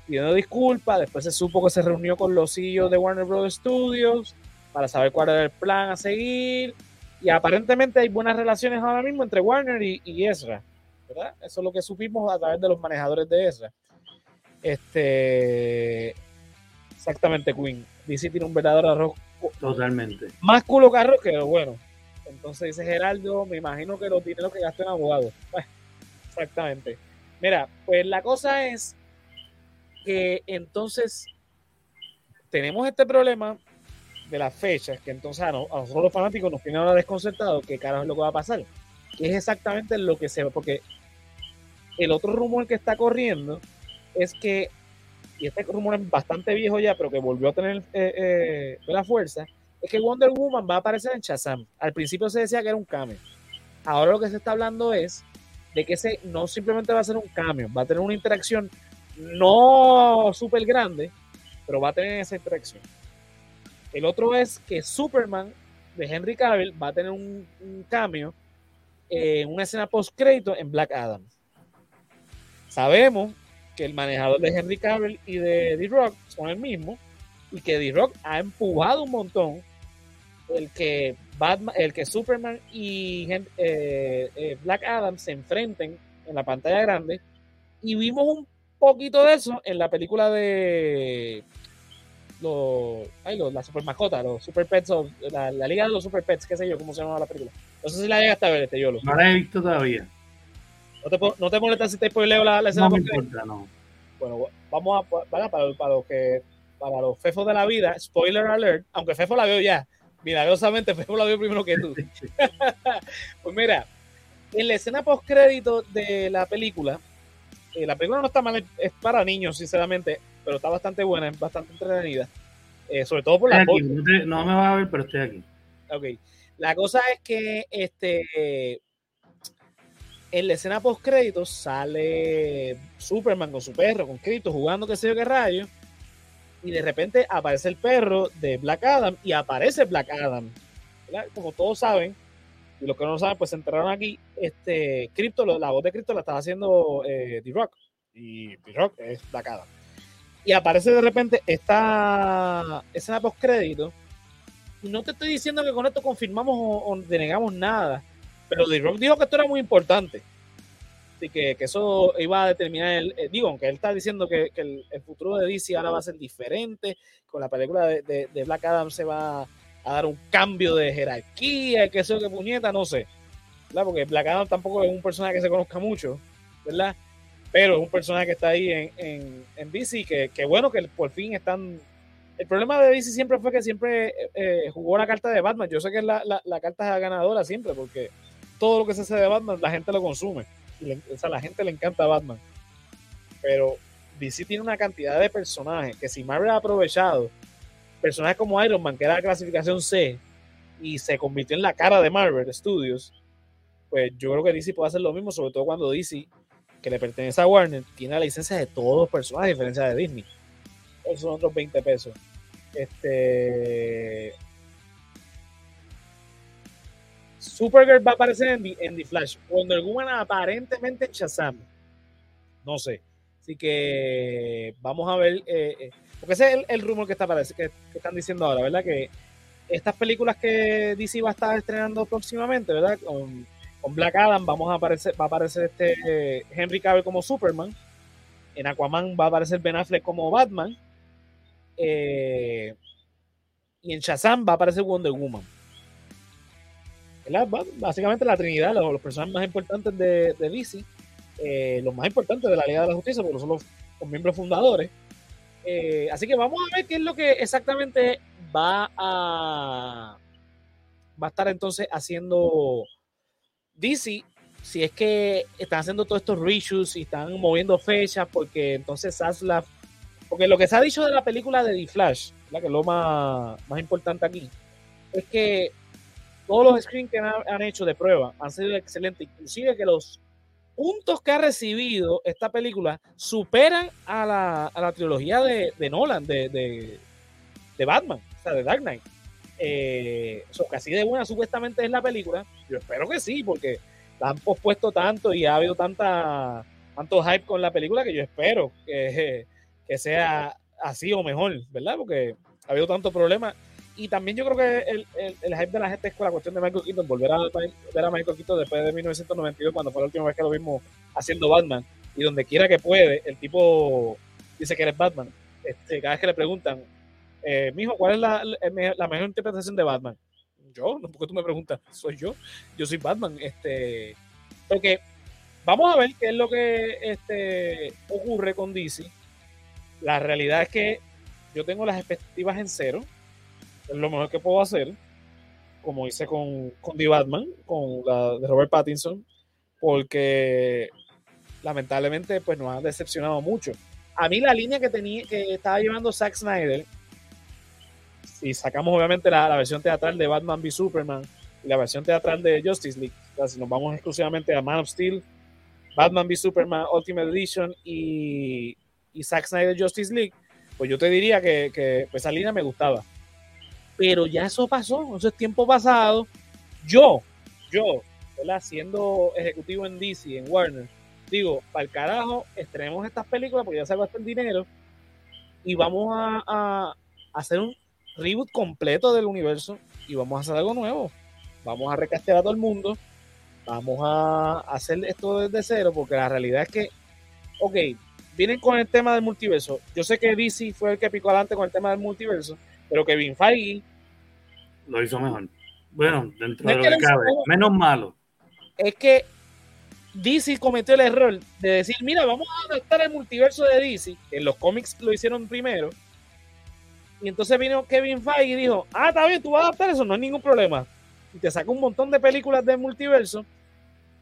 pidiendo disculpas. Después se supo que se reunió con los CEOs de Warner Bros. Studios para saber cuál era el plan a seguir. Y aparentemente hay buenas relaciones ahora mismo entre Warner y, Ezra, ¿verdad? Eso es lo que supimos a través de los manejadores de Ezra. Este, exactamente, Queen. DC tiene un verdadero arroz. Totalmente. Más culo que arroz, que bueno. Entonces dice Geraldo, me imagino que los dineros que gastó en abogados. exactamente. Mira, pues la cosa es que entonces tenemos este problema de las fechas, que entonces a, nosotros los fanáticos nos tiene ahora desconcertados, qué carajo es lo que va a pasar. Que es exactamente lo que se ve, porque el otro rumor que está corriendo es que, y este rumor es bastante viejo ya, pero que volvió a tener eh, eh, la fuerza, es que Wonder Woman va a aparecer en Shazam. Al principio se decía que era un cambio. Ahora lo que se está hablando es de que ese no simplemente va a ser un cambio, va a tener una interacción no súper grande, pero va a tener esa interacción. El otro es que Superman de Henry Cavill va a tener un, cambio en una escena post-crédito en Black Adam. Sabemos que el manejador de Henry Cavill y de D-Rock son el mismo y que D-Rock ha empujado un montón el que Batman, el que Superman y eh, eh, Black Adam se enfrenten en la pantalla grande y vimos un poquito de eso en la película de los, ay, los, la super mascota, los super pets, la, la, liga de los super pets, qué sé yo, cómo se llama la película. No sé si la llegaste a ver, este Yolo. No la he visto todavía. ¿No te, no te molesta si te spoileo la, la escena? No me importa, no. Bueno, vamos a, para, para, para, los que, para los fefos de la vida, spoiler alert, aunque Fefo la veo ya, milagrosamente Fefo la veo primero que tú. pues mira, en la escena post crédito de la película, eh, la película no está mal, es para niños, sinceramente pero está bastante buena, es bastante entretenida. Eh, sobre todo por la aquí, no, me va a ver, pero estoy aquí. Ok. La cosa es que este en la escena post créditos sale Superman con su perro, con Cristo, jugando qué sé yo qué rayo. Y de repente aparece el perro de Black Adam y aparece Black Adam. Como todos saben, y los que no lo saben, pues se enteraron aquí. Este Crypto, la voz de Crypto la estaba haciendo eh, D-Rock. Y D-Rock es Black Adam y aparece de repente esta escena post crédito. Y no te estoy diciendo que con esto confirmamos o, denegamos nada, pero The Rock dijo que esto era muy importante. Así que, eso iba a determinar, el, eh, digo, aunque él está diciendo que, el, futuro de DC ahora va a ser diferente, con la película de, Black Adam se va a dar un cambio de jerarquía, que eso que puñeta, no sé. ¿verdad? Porque Black Adam tampoco es un personaje que se conozca mucho, ¿verdad? pero es un personaje que está ahí en, en, en DC, que, que, bueno que por fin están... El problema de DC siempre fue que siempre eh, jugó la carta de Batman. Yo sé que la, la, la, carta ganadora siempre, porque todo lo que se hace de Batman la gente lo consume. O sea, la gente le encanta Batman. Pero DC tiene una cantidad de personajes que si Marvel ha aprovechado, personajes como Iron Man, que era la clasificación C, y se convirtió en la cara de Marvel Studios, pues yo creo que DC puede hacer lo mismo, sobre todo cuando DC que le pertenece a Warner, tiene la licencia de todos los personajes, a diferencia de Disney. Esos son otros 20 pesos. Este. Supergirl va a aparecer en The, Flash. Wonder Woman aparentemente en Shazam. No sé. Así que vamos a ver. Eh, eh, porque ese es el, rumor que, está que, que, están diciendo ahora, ¿verdad? Que estas películas que DC va a estar estrenando próximamente, ¿verdad? Con, con Black Adam vamos a aparecer, va a aparecer este eh, Henry Cavill como Superman. En Aquaman va a aparecer Ben Affleck como Batman. Eh, y en Shazam va a aparecer Wonder Woman. Básicamente la Trinidad, los, personajes más importantes de, de DC. eh, los más importantes de la Liga de la Justicia, porque son los, miembros fundadores. Eh, así que vamos a ver qué es lo que exactamente va a, va a estar entonces haciendo DC. Si es que están haciendo todos estos reshoots y están moviendo fechas, porque entonces Zaslav. Porque lo que se ha dicho de la película de The Flash, la que es lo más, más importante aquí, es que todos los screens que han, hecho de prueba han sido excelentes, inclusive que los puntos que ha recibido esta película superan a la, a la trilogía de, Nolan, de, de, Batman, o sea, de Dark Knight. Eh, que así de buena supuestamente es la película. Yo espero que sí, porque la han pospuesto tanto y ha habido tanta, tanto hype con la película que yo espero que, que sea así o mejor, ¿verdad? Porque ha habido tanto problema y también yo creo que el, el, hype de la gente es con la cuestión de Michael Keaton, volver a ver a Michael Keaton después de 1992, cuando fue la última vez que lo vimos haciendo Batman. Y donde quiera que puede, el tipo dice que eres Batman. Este, cada vez que le preguntan, eh, mijo, ¿cuál es la, la, mejor interpretación de Batman? Yo, no porque tú me preguntas, soy yo, yo soy Batman. Este, porque vamos a ver qué es lo que este, ocurre con DC. La realidad es que yo tengo las expectativas en cero es lo mejor que puedo hacer, como hice con, con The Batman, con la de Robert Pattinson, porque lamentablemente pues nos ha decepcionado mucho. A mí la línea que tenía que estaba llevando Zack Snyder, si sacamos obviamente la, versión teatral de Batman v Superman y la versión teatral de Justice League, si nos vamos exclusivamente a Man of Steel, Batman v Superman Ultimate Edition y, y Zack Snyder Justice League, pues yo te diría que, que pues, esa línea me gustaba pero ya eso pasó, eso es tiempo pasado. Yo, yo, ¿verdad? siendo ejecutivo en DC, en Warner, digo, para el carajo, estrenemos estas películas porque ya se gasta el dinero y vamos a, hacer un reboot completo del universo y vamos a hacer algo nuevo. Vamos a recastear a todo el mundo. Vamos a hacer esto desde cero porque la realidad es que, ok, vienen con el tema del multiverso. Yo sé que DC fue el que picó adelante con el tema del multiverso, pero Kevin Feige lo hizo mejor. Bueno, dentro de lo que cabe, menos malo. Es que DC cometió el error de decir, mira, vamos a adaptar el multiverso de DC. En los cómics lo hicieron primero. Y entonces vino Kevin Feige y dijo, ah, está bien, tú vas a adaptar eso, no hay ningún problema. Y te sacó un montón de películas del multiverso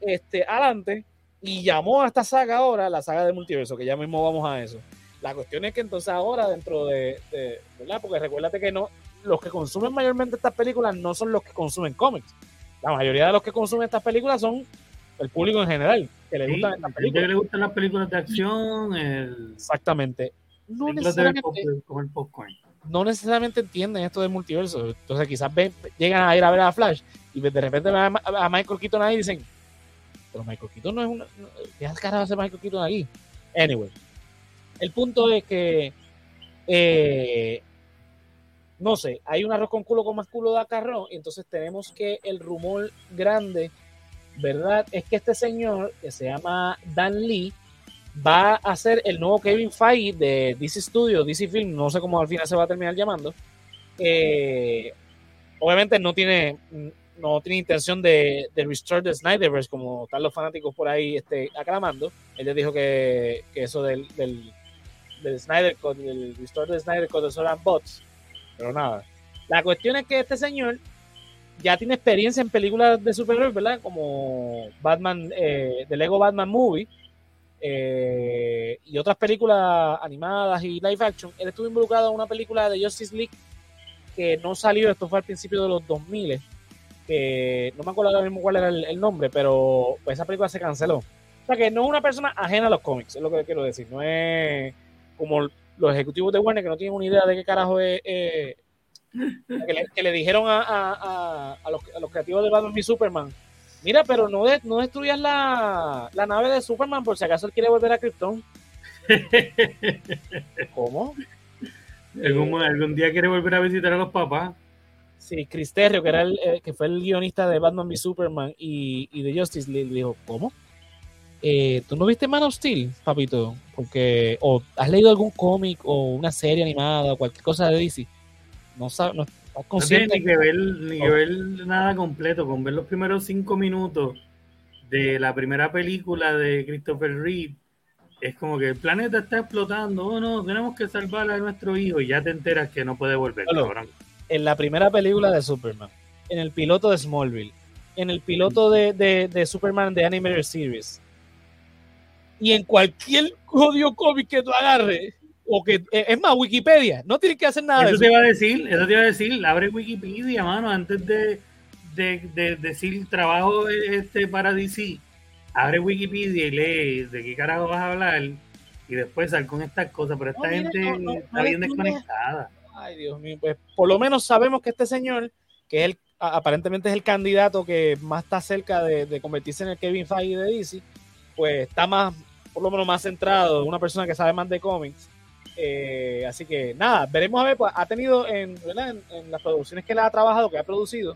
este, adelante y llamó a esta saga ahora la saga del multiverso, que ya mismo vamos a eso. La cuestión es que entonces ahora dentro de, ¿verdad? Porque recuérdate que no, los que consumen mayormente estas películas no son los que consumen cómics. La mayoría de los que consumen estas películas son el público en general, que le gustan estas películas. Que le gustan las películas de acción. Exactamente. No necesariamente, no necesariamente entienden esto del multiverso. Entonces quizás llegan a ir a ver a Flash y de repente ven a, Michael Keaton ahí y dicen, pero Michael Keaton no es una... ¿Qué cara hace Michael Keaton aquí? Anyway, el punto es que, eh, no sé, hay un arroz con culo con más culo de acarrón, entonces tenemos que el rumor grande, ¿verdad? Es que este señor, que se llama Dan Lee, va a ser el nuevo Kevin Feige de DC Studios, DC Film, no sé cómo al final se va a terminar llamando. Eh, obviamente no tiene no tiene intención de, de restore the Snyderverse como están los fanáticos por ahí este, aclamando. Él dijo que, eso del del Snyder Code, del Restore de Snyder Code, eso eran bots. Pero nada. La cuestión es que este señor ya tiene experiencia en películas de superhéroes, ¿verdad? Como Batman, eh, The Lego Batman Movie eh, y otras películas animadas y live action. Él estuvo involucrado en una película de Justice League que no salió, esto fue al principio de los 2000, que no me acuerdo ahora mismo cuál era el, nombre, pero pues esa película se canceló. O sea que no es una persona ajena a los cómics, es lo que quiero decir. No es como los ejecutivos de Warner que no tienen una idea de qué carajo es. Eh, que, le, dijeron a, los, creativos de Batman y Superman: Mira, pero no, no destruyas la, nave de Superman por si acaso él quiere volver a Krypton. ¿Cómo? ¿Algún, día quiere volver a visitar a los papás. Sí, Chris Terrio, que, era el, eh, que fue el guionista de Batman v Superman y, y de Justice League, dijo: ¿Cómo? Eh, ¿Tú no viste Man of Steel, papito? Porque, o has leído algún cómic o una serie animada o cualquier cosa de DC. No sabes, no estás consciente. ni que ver, ni que ver nada completo, con ver los primeros cinco minutos de la primera película de Christopher Reeve, es como que el planeta está explotando, oh no, tenemos que salvar a nuestro hijo y ya te enteras que no puede volver. En la primera película de Superman, en el piloto de Smallville, en el piloto de, de, Superman de Animated Series y en cualquier odio cómic que tú agarres, o que eh, es más, Wikipedia, no tienes que hacer nada eso de eso. te iba a decir, eso te iba a decir, abre Wikipedia, mano, antes de, de, decir trabajo este para DC, abre Wikipedia y lee de qué carajo vas a hablar y después sal con estas cosas, pero esta gente está bien desconectada. Ay, Dios mío, pues por lo menos sabemos que este señor, que es el, aparentemente es el candidato que más está cerca de, convertirse en el Kevin Feige de DC, pues está más, por lo menos más centrado, una persona que sabe más de cómics. Eh, así que nada, veremos a ver, pues ha tenido en, en, las producciones que él ha trabajado, que ha producido,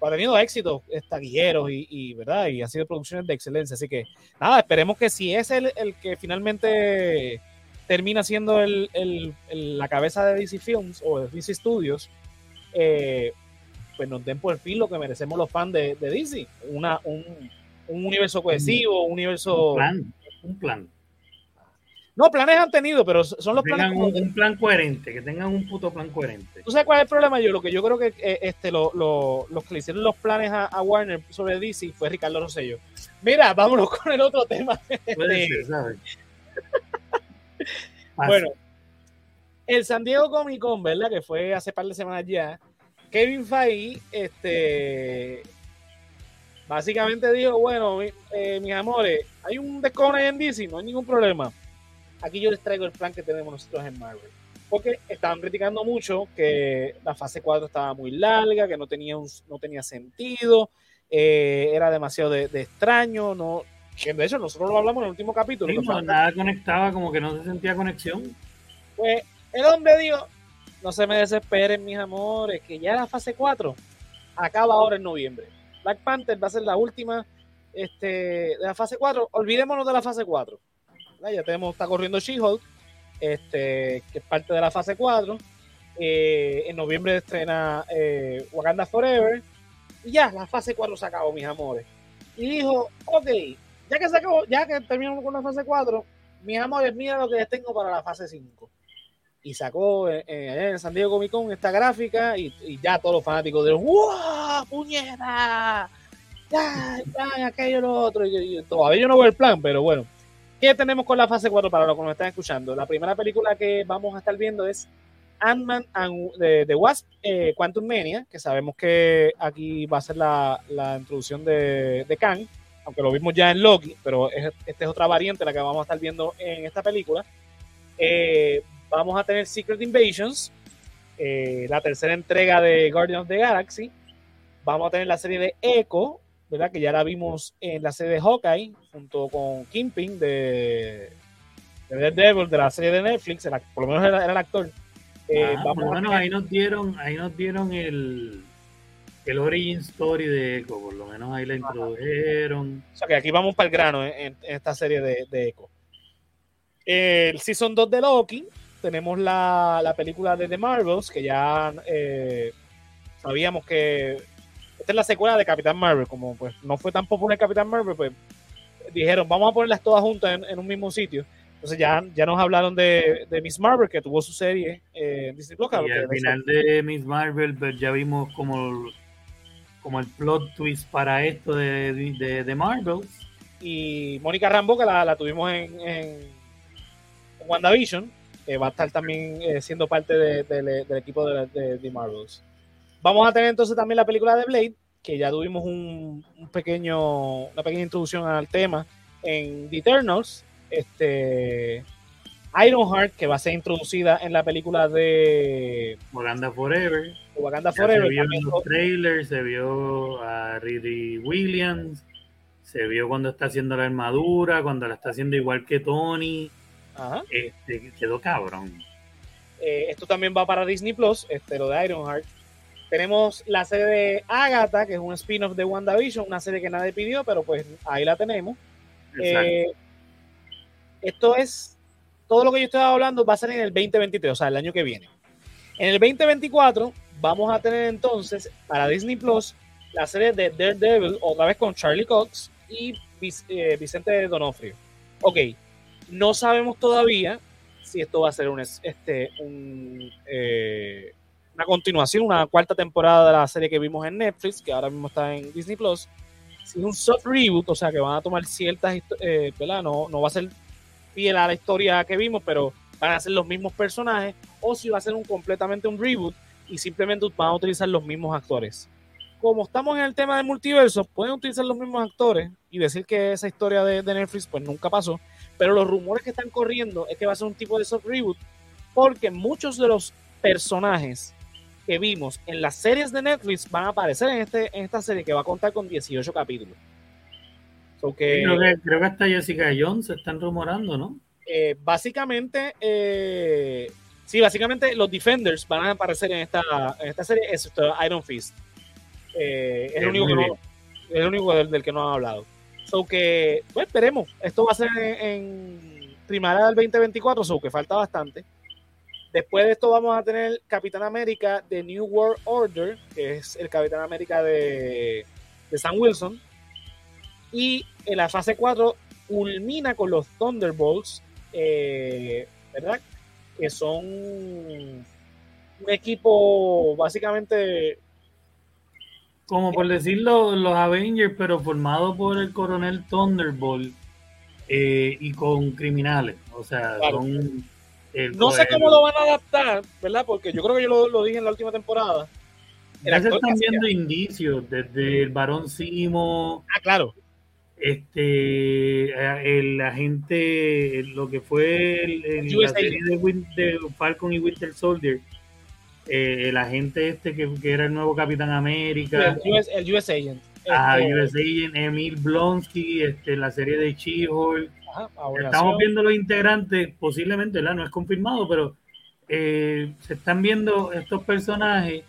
ha tenido éxitos taquilleros y, y, ¿verdad? y ha sido producciones de excelencia. Así que nada, esperemos que si es el, el que finalmente termina siendo el, el, la cabeza de DC Films o de DC Studios, eh, pues nos den por fin lo que merecemos los fans de, de DC. Una, un, un, universo cohesivo, un universo... Un plan, un plan. No, planes han tenido, pero son los planes. Un, un, plan coherente, que tengan un puto plan coherente. ¿Tú sabes cuál es el problema? Yo lo que yo creo que eh, este, lo, lo, los que le hicieron los planes a, Warner sobre DC fue Ricardo Rosello. Mira, vámonos con el otro tema. Puede ser, ¿sabes? bueno, el San Diego Comic Con, ¿verdad? Que fue hace par de semanas ya. Kevin Feige, este, básicamente dijo, bueno, eh, mis amores, hay un descone en DC, no hay ningún problema aquí yo les traigo el plan que tenemos nosotros en Marvel. Porque estaban criticando mucho que la fase 4 estaba muy larga, que no tenía, un, no tenía sentido, eh, era demasiado de, extraño, no, de hecho nosotros lo hablamos en el último capítulo. nada conectaba, como que no se sentía conexión. Pues el hombre dijo, no se me desesperen mis amores, que ya la fase 4 acaba ahora en noviembre. Black Panther va a ser la última este, de la fase 4. Olvidémonos de la fase 4. Ya tenemos, está corriendo She-Hulk, este, que es parte de la fase 4. Eh, en noviembre estrena eh, Wakanda Forever. Y ya, la fase 4 se acabó, mis amores. Y dijo, ok, ya que se acabó, ya que terminamos con la fase 4, mis amores, mira lo que les tengo para la fase 5. Y sacó eh, en San Diego Comic Con esta gráfica y, ya todos los fanáticos de ¡Wow! ¡Puñeta! Ya, ya, aquello, lo otro. Y, todavía yo no veo el plan, pero bueno. ¿Qué tenemos con la fase 4 para los que nos están escuchando? La primera película que vamos a estar viendo es Ant-Man de, The Wasp, eh, Quantum Mania, que sabemos que aquí va a ser la, introducción de, de, Kang, aunque lo vimos ya en Loki, pero esta es otra variante la que vamos a estar viendo en esta película. Eh, vamos a tener Secret Invasions, eh, la tercera entrega de Guardians of the Galaxy. Vamos a tener la serie de Echo, ¿verdad? Que ya la vimos en la serie de Hawkeye, junto con Kingpin de, de Devil, de la serie de Netflix, por lo menos era, el actor. Eh, ah, por lo menos ahí nos dieron, ahí nos dieron el, el origin story de Echo, por lo menos ahí la introdujeron. O sea que aquí vamos para el grano en, esta serie de, de Echo. El Season 2 de Loki, tenemos la, la película de The Marvels, que ya eh, sabíamos que esta es la secuela de Capitán Marvel, como pues no fue tan popular Capitán Marvel, pues dijeron, vamos a ponerlas todas juntas en, un mismo sitio. Entonces ya, ya nos hablaron de, de Miss Marvel, que tuvo su serie eh, en Disney Plus. Y al final de Miss Marvel pues, ya vimos como, como el plot twist para esto de, de, de Marvel. Y Mónica Rambo, que la, la tuvimos en, en, WandaVision, va a estar también eh, siendo parte del equipo de, de Marvels. Vamos a tener entonces también la película de Blade, que ya tuvimos un, pequeño, una pequeña introducción al tema en The Eternals. Este, Ironheart, que va a ser introducida en la película de Wakanda Forever. Wakanda Forever. Se vio en los trailers, se vio a Ridley Williams, se vio cuando está haciendo la armadura, cuando la está haciendo igual que Tony. Este, quedó cabrón. Eh, esto también va para Disney Plus, este, lo de Ironheart. Tenemos la serie de Agatha, que es un spin-off de WandaVision, una serie que nadie pidió, pero pues ahí la tenemos. Eh, esto es, todo lo que yo estoy hablando va a ser en el 2023, o sea, el año que viene. En el 2024 vamos a tener entonces para Disney Plus la serie de Daredevil, otra vez con Charlie Cox, y Vicente Donofrio. Ok, no sabemos todavía si esto va a ser un, este, un, una continuación, una cuarta temporada de la serie que vimos en Netflix, que ahora mismo está en Disney Plus. Si es un soft reboot, o sea que van a tomar ciertas, eh. No, no va a ser fiel a la historia que vimos, pero van a ser los mismos personajes, o si va a ser un completamente un reboot y simplemente van a utilizar los mismos actores. Como estamos en el tema del multiverso, pueden utilizar los mismos actores y decir que esa historia de, de Netflix pues nunca pasó, pero los rumores que están corriendo es que va a ser un tipo de soft reboot porque muchos de los personajes que vimos en las series de Netflix van a aparecer en, este, en esta serie que va a contar con 18 capítulos. creo, que, creo, que, hasta Jessica Jones se están rumorando, ¿no? Eh, básicamente, eh, sí, básicamente los Defenders van a aparecer en esta, en esta serie, excepto Iron Fist. Eh, es, el único, que no, es el único del, que no han hablado. So que, pues esperemos. Esto va a ser en, en primavera del 2024, so que falta bastante. Después de esto vamos a tener Capitán América de New World Order, que es el Capitán América de, de Sam Wilson. Y en la fase 4 culmina con los Thunderbolts, eh, ¿verdad? Que son un equipo básicamente... Como por decirlo, los Avengers, pero formado por el coronel Thunderbolt eh, y con criminales. O sea, son no sé cómo lo van a adaptar, ¿verdad? Porque yo creo que yo lo, dije en la última temporada. Ya se están viendo indicios desde el Barón Simo. Ah, claro. Este, eh, el agente, lo que fue el, la serie de, Falcon y Winter Soldier, eh, el agente este que, era el nuevo Capitán América. el, US, el US Agent. Ah, este, US Agent, Emil Blonsky, este, la serie de She-Hulk. Estamos viendo los integrantes, posiblemente, no es confirmado, pero eh, se están viendo estos personajes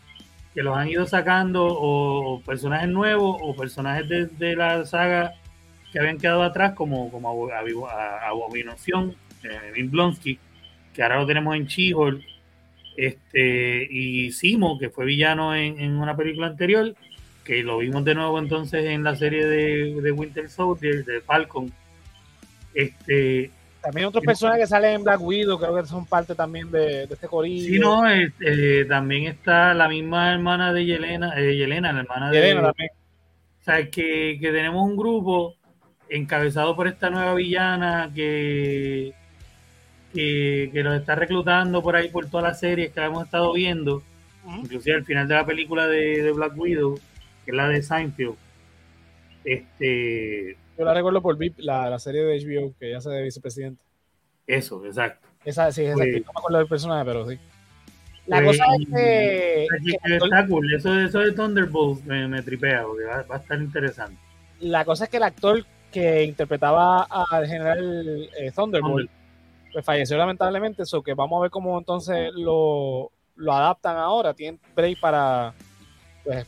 que los han ido sacando, o personajes nuevos, o personajes de, la saga que habían quedado atrás, como, como Abominación, eh, Blonsky, que ahora lo tenemos en Chihol, este, y Simo, que fue villano en, una película anterior, que lo vimos de nuevo entonces en la serie de, de Winter Soldier, de Falcon este, también otros personajes que salen en Black Widow, creo que son parte también de, este corillo. Sí, no, este, también está la misma hermana de Yelena, eh, Yelena, la hermana de. Yelena también. O sea, que, tenemos un grupo encabezado por esta nueva villana que, que, que, nos está reclutando por ahí por todas las series que hemos estado viendo, inclusive al final de la película de, de Black Widow, que es la de Seinfeld. Este, yo la recuerdo por VIP, la, serie de HBO que ya se de vicepresidente. Eso, exacto. Esa, sí, exacto. Pues no me acuerdo del personaje, pero sí. La cosa es que. está cool. Eso, eso de Thunderbolts me, me tripea, porque va, a estar interesante. La cosa es que el actor que interpretaba al general eh, Thunderbolt pues falleció lamentablemente. Eso que vamos a ver cómo entonces lo, lo adaptan ahora. Tienen break para pues,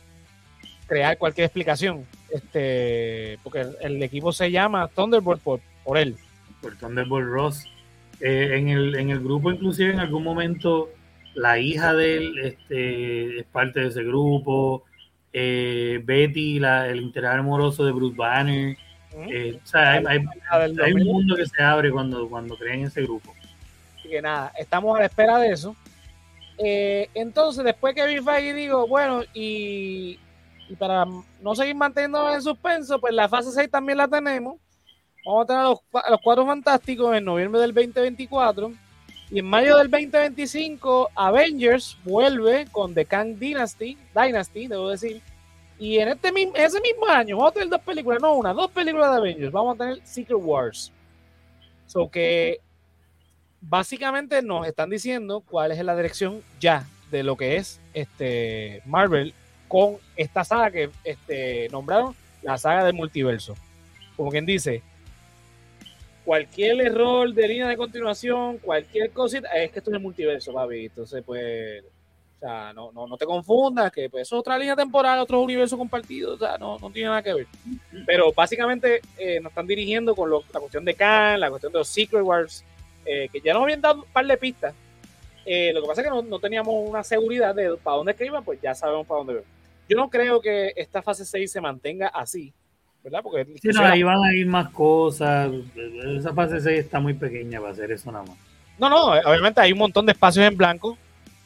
crear cualquier explicación. Este, porque el, equipo se llama Thunderbolt por, por él. Por Thunderbolt Ross. Eh, en, el, en el grupo, inclusive, en algún momento, la hija de él este, es parte de ese grupo. Eh, Betty, la, el interés amoroso de Bruce Banner. Eh, o sea, hay, un mundo que se abre cuando, cuando creen ese grupo. Así que nada, estamos a la espera de eso. entonces, después que vi Feige digo, bueno, y y para no seguir manteniendo en suspenso, pues la fase 6 también la tenemos. Vamos a tener los, los cuatro fantásticos en noviembre del 2024. Y en mayo del 2025, Avengers vuelve con The Kang Dynasty, Dynasty, debo decir. Y en este mismo, ese mismo año vamos a tener dos películas, no una, dos películas de Avengers. Vamos a tener Secret Wars. So que básicamente nos están diciendo cuál es la dirección ya de lo que es este Marvel con esta saga que este, nombraron la saga del multiverso. Como quien dice, cualquier error de línea de continuación, cualquier cosita, es que esto es el multiverso, papi. Entonces, pues, o sea, no, no, no te confundas, que pues es otra línea temporal, otro universo compartido, o sea, no, no tiene nada que ver. Pero básicamente eh, nos están dirigiendo con la cuestión de Khan, la cuestión de los Secret Wars, eh, que ya nos habían dado un par de pistas. Eh, lo que pasa es que no, no, teníamos una seguridad de para dónde es que iba, pues ya sabemos para dónde va. Yo no creo que esta fase 6 se mantenga así. ¿verdad? Porque sí, no, ahí van a ir más cosas. Esa fase 6 está muy pequeña para hacer eso nada más. No, no, obviamente hay un montón de espacios en blanco.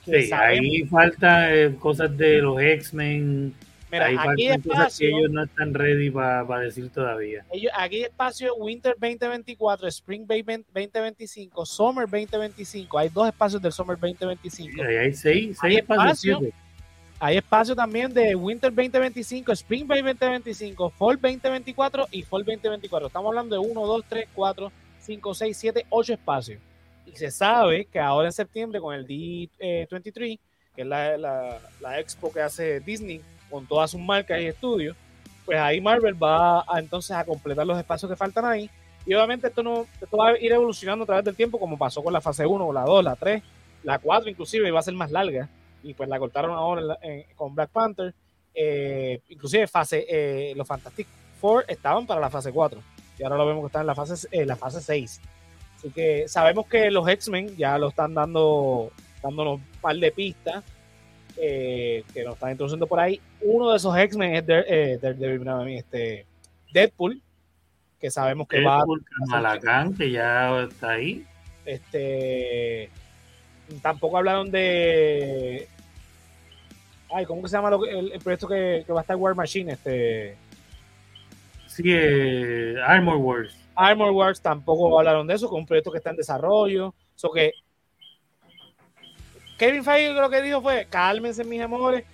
Sí, ahí falta eh, cosas de los X-Men. Ahí aquí faltan cosas que ellos no están ready para decir todavía. Ellos, aquí espacio Winter 2024, Spring 2025, Summer 2025. Hay dos espacios del Summer 2025. ahí hay seis, seis espacios. Hay espacio también de Winter 2025, Spring 2025, Fall 2024 y Fall 2024. Estamos hablando de 1, 2, 3, 4, 5, 6, 7, 8 espacios. Y se sabe que ahora en septiembre con el D23, que es la, la, expo que hace Disney con todas sus marcas y estudios, pues ahí Marvel va a, entonces a completar los espacios que faltan ahí. Y obviamente esto, no, esto va a ir evolucionando a través del tiempo, como pasó con la fase 1, la 2, la 3, la 4 inclusive, va a ser más larga y pues la cortaron ahora con Black Panther. Eh, inclusive fase, eh, los Fantastic Four estaban para la fase 4 y ahora lo vemos que están en la fase, eh, la fase 6. Así que sabemos que los X-Men ya lo están dando, dándonos un par de pistas que nos están introduciendo por ahí. Uno de esos X-Men es de, este, Deadpool, que sabemos que va a. que ya está ahí. Este tampoco hablaron de Ay, ¿cómo que se llama el, proyecto que, va a estar War Machine? Este... Sí, eh, Armor Wars. Armor Wars tampoco hablaron de eso, es un proyecto que está en desarrollo. So que Kevin Feige lo que dijo fue, cálmense mis amores,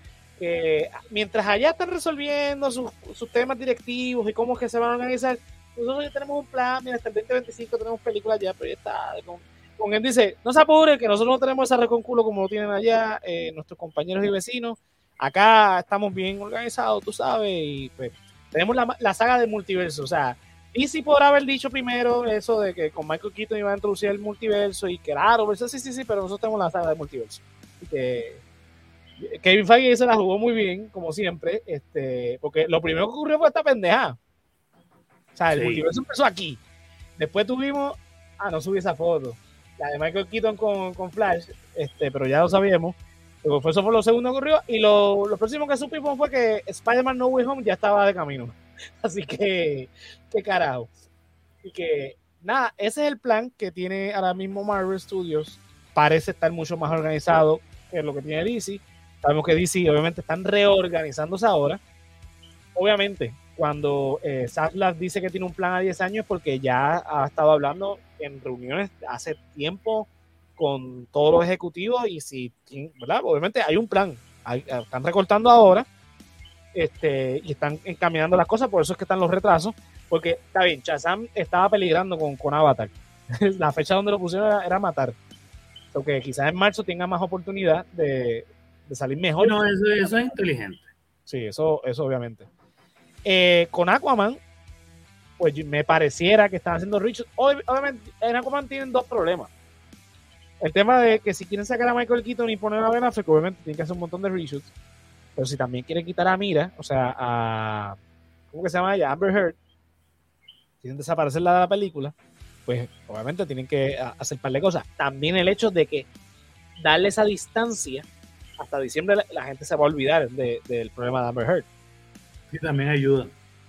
mientras allá están resolviendo sus, temas directivos y cómo es que se van a organizar, nosotros ya tenemos un plan, mira, hasta el 2025 tenemos películas ya proyectadas, con, con él dice, no se apure, que nosotros no tenemos esa reconculo como lo tienen allá eh, nuestros compañeros y vecinos, Acá estamos bien organizados, tú sabes, y pues tenemos la, saga de multiverso. O sea, y si podrá haber dicho primero eso de que con Michael Keaton iba a introducir el multiverso y que claro, pues, sí, sí, sí, pero nosotros tenemos la saga de multiverso. Y que Kevin Feige se la jugó muy bien, como siempre, este, porque lo primero que ocurrió fue esta pendeja. O sea, el multiverso empezó aquí. Después tuvimos, ah, no subí esa foto, la de Michael Keaton con, con Flash, este, pero ya lo sabíamos. Eso fue lo segundo que ocurrió. Y lo, lo próximo que supimos fue que Spider-Man No Way Home ya estaba de camino. Así que, qué carajo. Y que, nada, ese es el plan que tiene ahora mismo Marvel Studios. Parece estar mucho más organizado que lo que tiene DC. Sabemos que DC, obviamente, están reorganizándose ahora. Obviamente, cuando eh, dice que tiene un plan a 10 años, porque ya ha estado hablando en reuniones hace tiempo con todos los ejecutivos y si, ¿verdad? Obviamente hay un plan, están recortando ahora este, y están encaminando las cosas, por eso es que están los retrasos, porque está bien, Chazam estaba peligrando con, con Avatar, la fecha donde lo pusieron era, matar, porque quizás en marzo tenga más oportunidad de, salir mejor. No, eso, es inteligente. Sí, eso, eso obviamente. Eh, con Aquaman, pues me pareciera que están haciendo Richard. Obviamente, en Aquaman tienen dos problemas el tema de que si quieren sacar a Michael Keaton y poner a Ben Affleck, obviamente tienen que hacer un montón de reshoots. Pero si también quieren quitar a Mira, o sea, a. ¿Cómo que se llama ella? Amber Heard. Quieren desaparecerla de la película. Pues obviamente tienen que hacer un par de cosas. También el hecho de que darle esa distancia hasta diciembre la, gente se va a olvidar del problema de Amber Heard. Sí, también ayuda.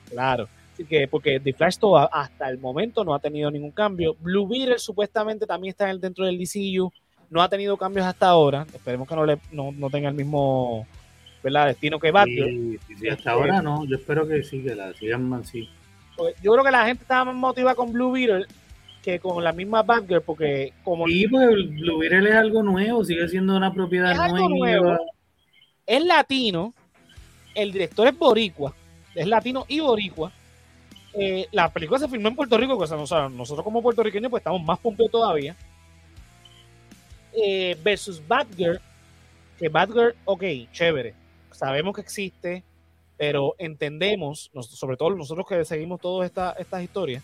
Claro que, porque The Flash hasta el momento no ha tenido ningún cambio. Blue Beetle supuestamente también está dentro del DCU, no ha tenido cambios hasta ahora. Esperemos que no, le, no, tenga el mismo ¿verdad? destino que Batgirl. Sí, hasta ahora no, yo espero que sí, que la sigan así. Pues, yo creo que la gente estaba más motivada con Blue Beetle que con la misma Batgirl, porque como... Sí, pues Blue Beetle es algo nuevo, sigue siendo una propiedad nueva. Es latino, el director es boricua, es latino y boricua, eh, la película se filmó en Puerto Rico, pues, nosotros como puertorriqueños pues estamos más pompeos todavía. Eh, versus Batgirl, que Batgirl, ok, chévere, sabemos que existe, pero entendemos, sobre todo nosotros que seguimos todas estas historias,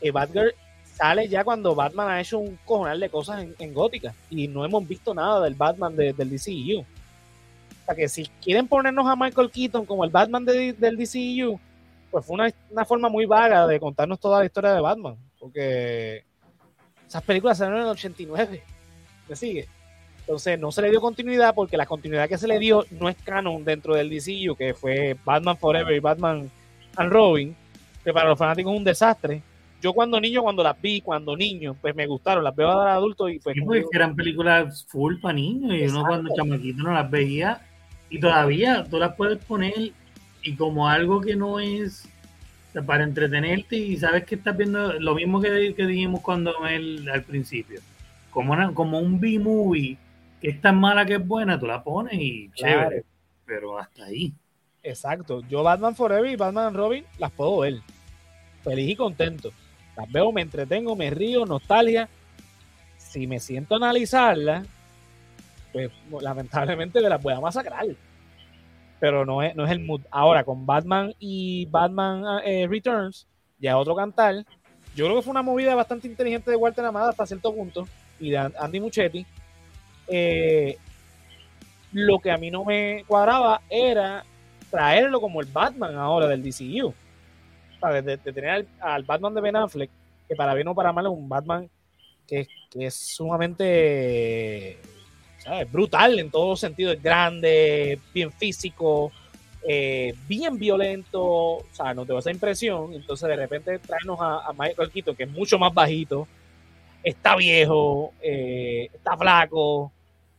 que Batgirl sale ya cuando Batman ha hecho un cojonal de cosas en, Gótica y no hemos visto nada del Batman del DCU. O sea que si quieren ponernos a Michael Keaton como el Batman del DCU, pues fue una, forma muy vaga de contarnos toda la historia de Batman, porque esas películas salieron en el 89, ¿me sigue? Entonces no se le dio continuidad porque la continuidad que se le dio no es canon dentro del DCU, que fue Batman Forever y Batman and Robin, que para los fanáticos es un desastre. Yo cuando niño, cuando las vi, cuando niño, pues me gustaron, las veo ahora adulto y pues... Sí, eran películas full para niños y uno cuando chamaquito no las veía y todavía tú las puedes poner y como algo que no es para entretenerte y sabes que estás viendo lo mismo que, que dijimos cuando el, al principio. Como, como un B-movie que es tan mala que es buena, tú la pones y chévere, pero hasta ahí. Exacto. Yo Batman Forever y Batman Robin las puedo ver. Feliz y contento. Las veo, me entretengo, me río, nostalgia. Si me siento a analizarlas, pues lamentablemente me las voy a masacrar. Pero no es, no es el mood. Ahora, con Batman y Batman eh, Returns, ya otro cantar. Yo creo que fue una movida bastante inteligente de Walter Amada hasta cierto punto y de Andy Muchetti. Eh, lo que a mí no me cuadraba era traerlo como el Batman ahora del DCU. De, de, tener al, Batman de Ben Affleck, que para bien o para mal es un Batman que, es sumamente brutal en todos sentidos, es grande, bien físico, eh, bien violento, o sea, no te va a esa impresión, entonces de repente traernos a, a Michael Keaton, que es mucho más bajito, está viejo, eh, está flaco,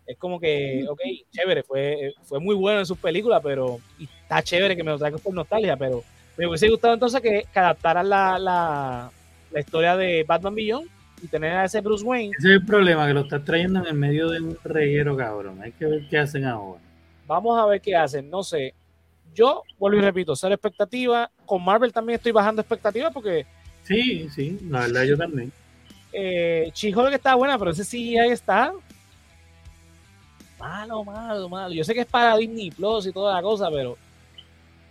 es como que, ok, chévere, fue, fue muy bueno en sus películas, pero está chévere que me lo traigas por nostalgia, pero me hubiese gustado entonces que, adaptaran la, la, la, historia de Batman Beyond y tener a ese Bruce Wayne. Ese es el problema, que lo estás trayendo en el medio de un reguero, cabrón. Hay que ver qué hacen ahora. Vamos a ver qué hacen, no sé. Yo, vuelvo y repito, ser expectativa. Con Marvel también estoy bajando expectativas porque... Sí, sí, la verdad yo también. Eh, Chijo que está buena, pero ese sí ahí está malo, malo, malo. Yo sé que es para Disney Plus y toda la cosa, pero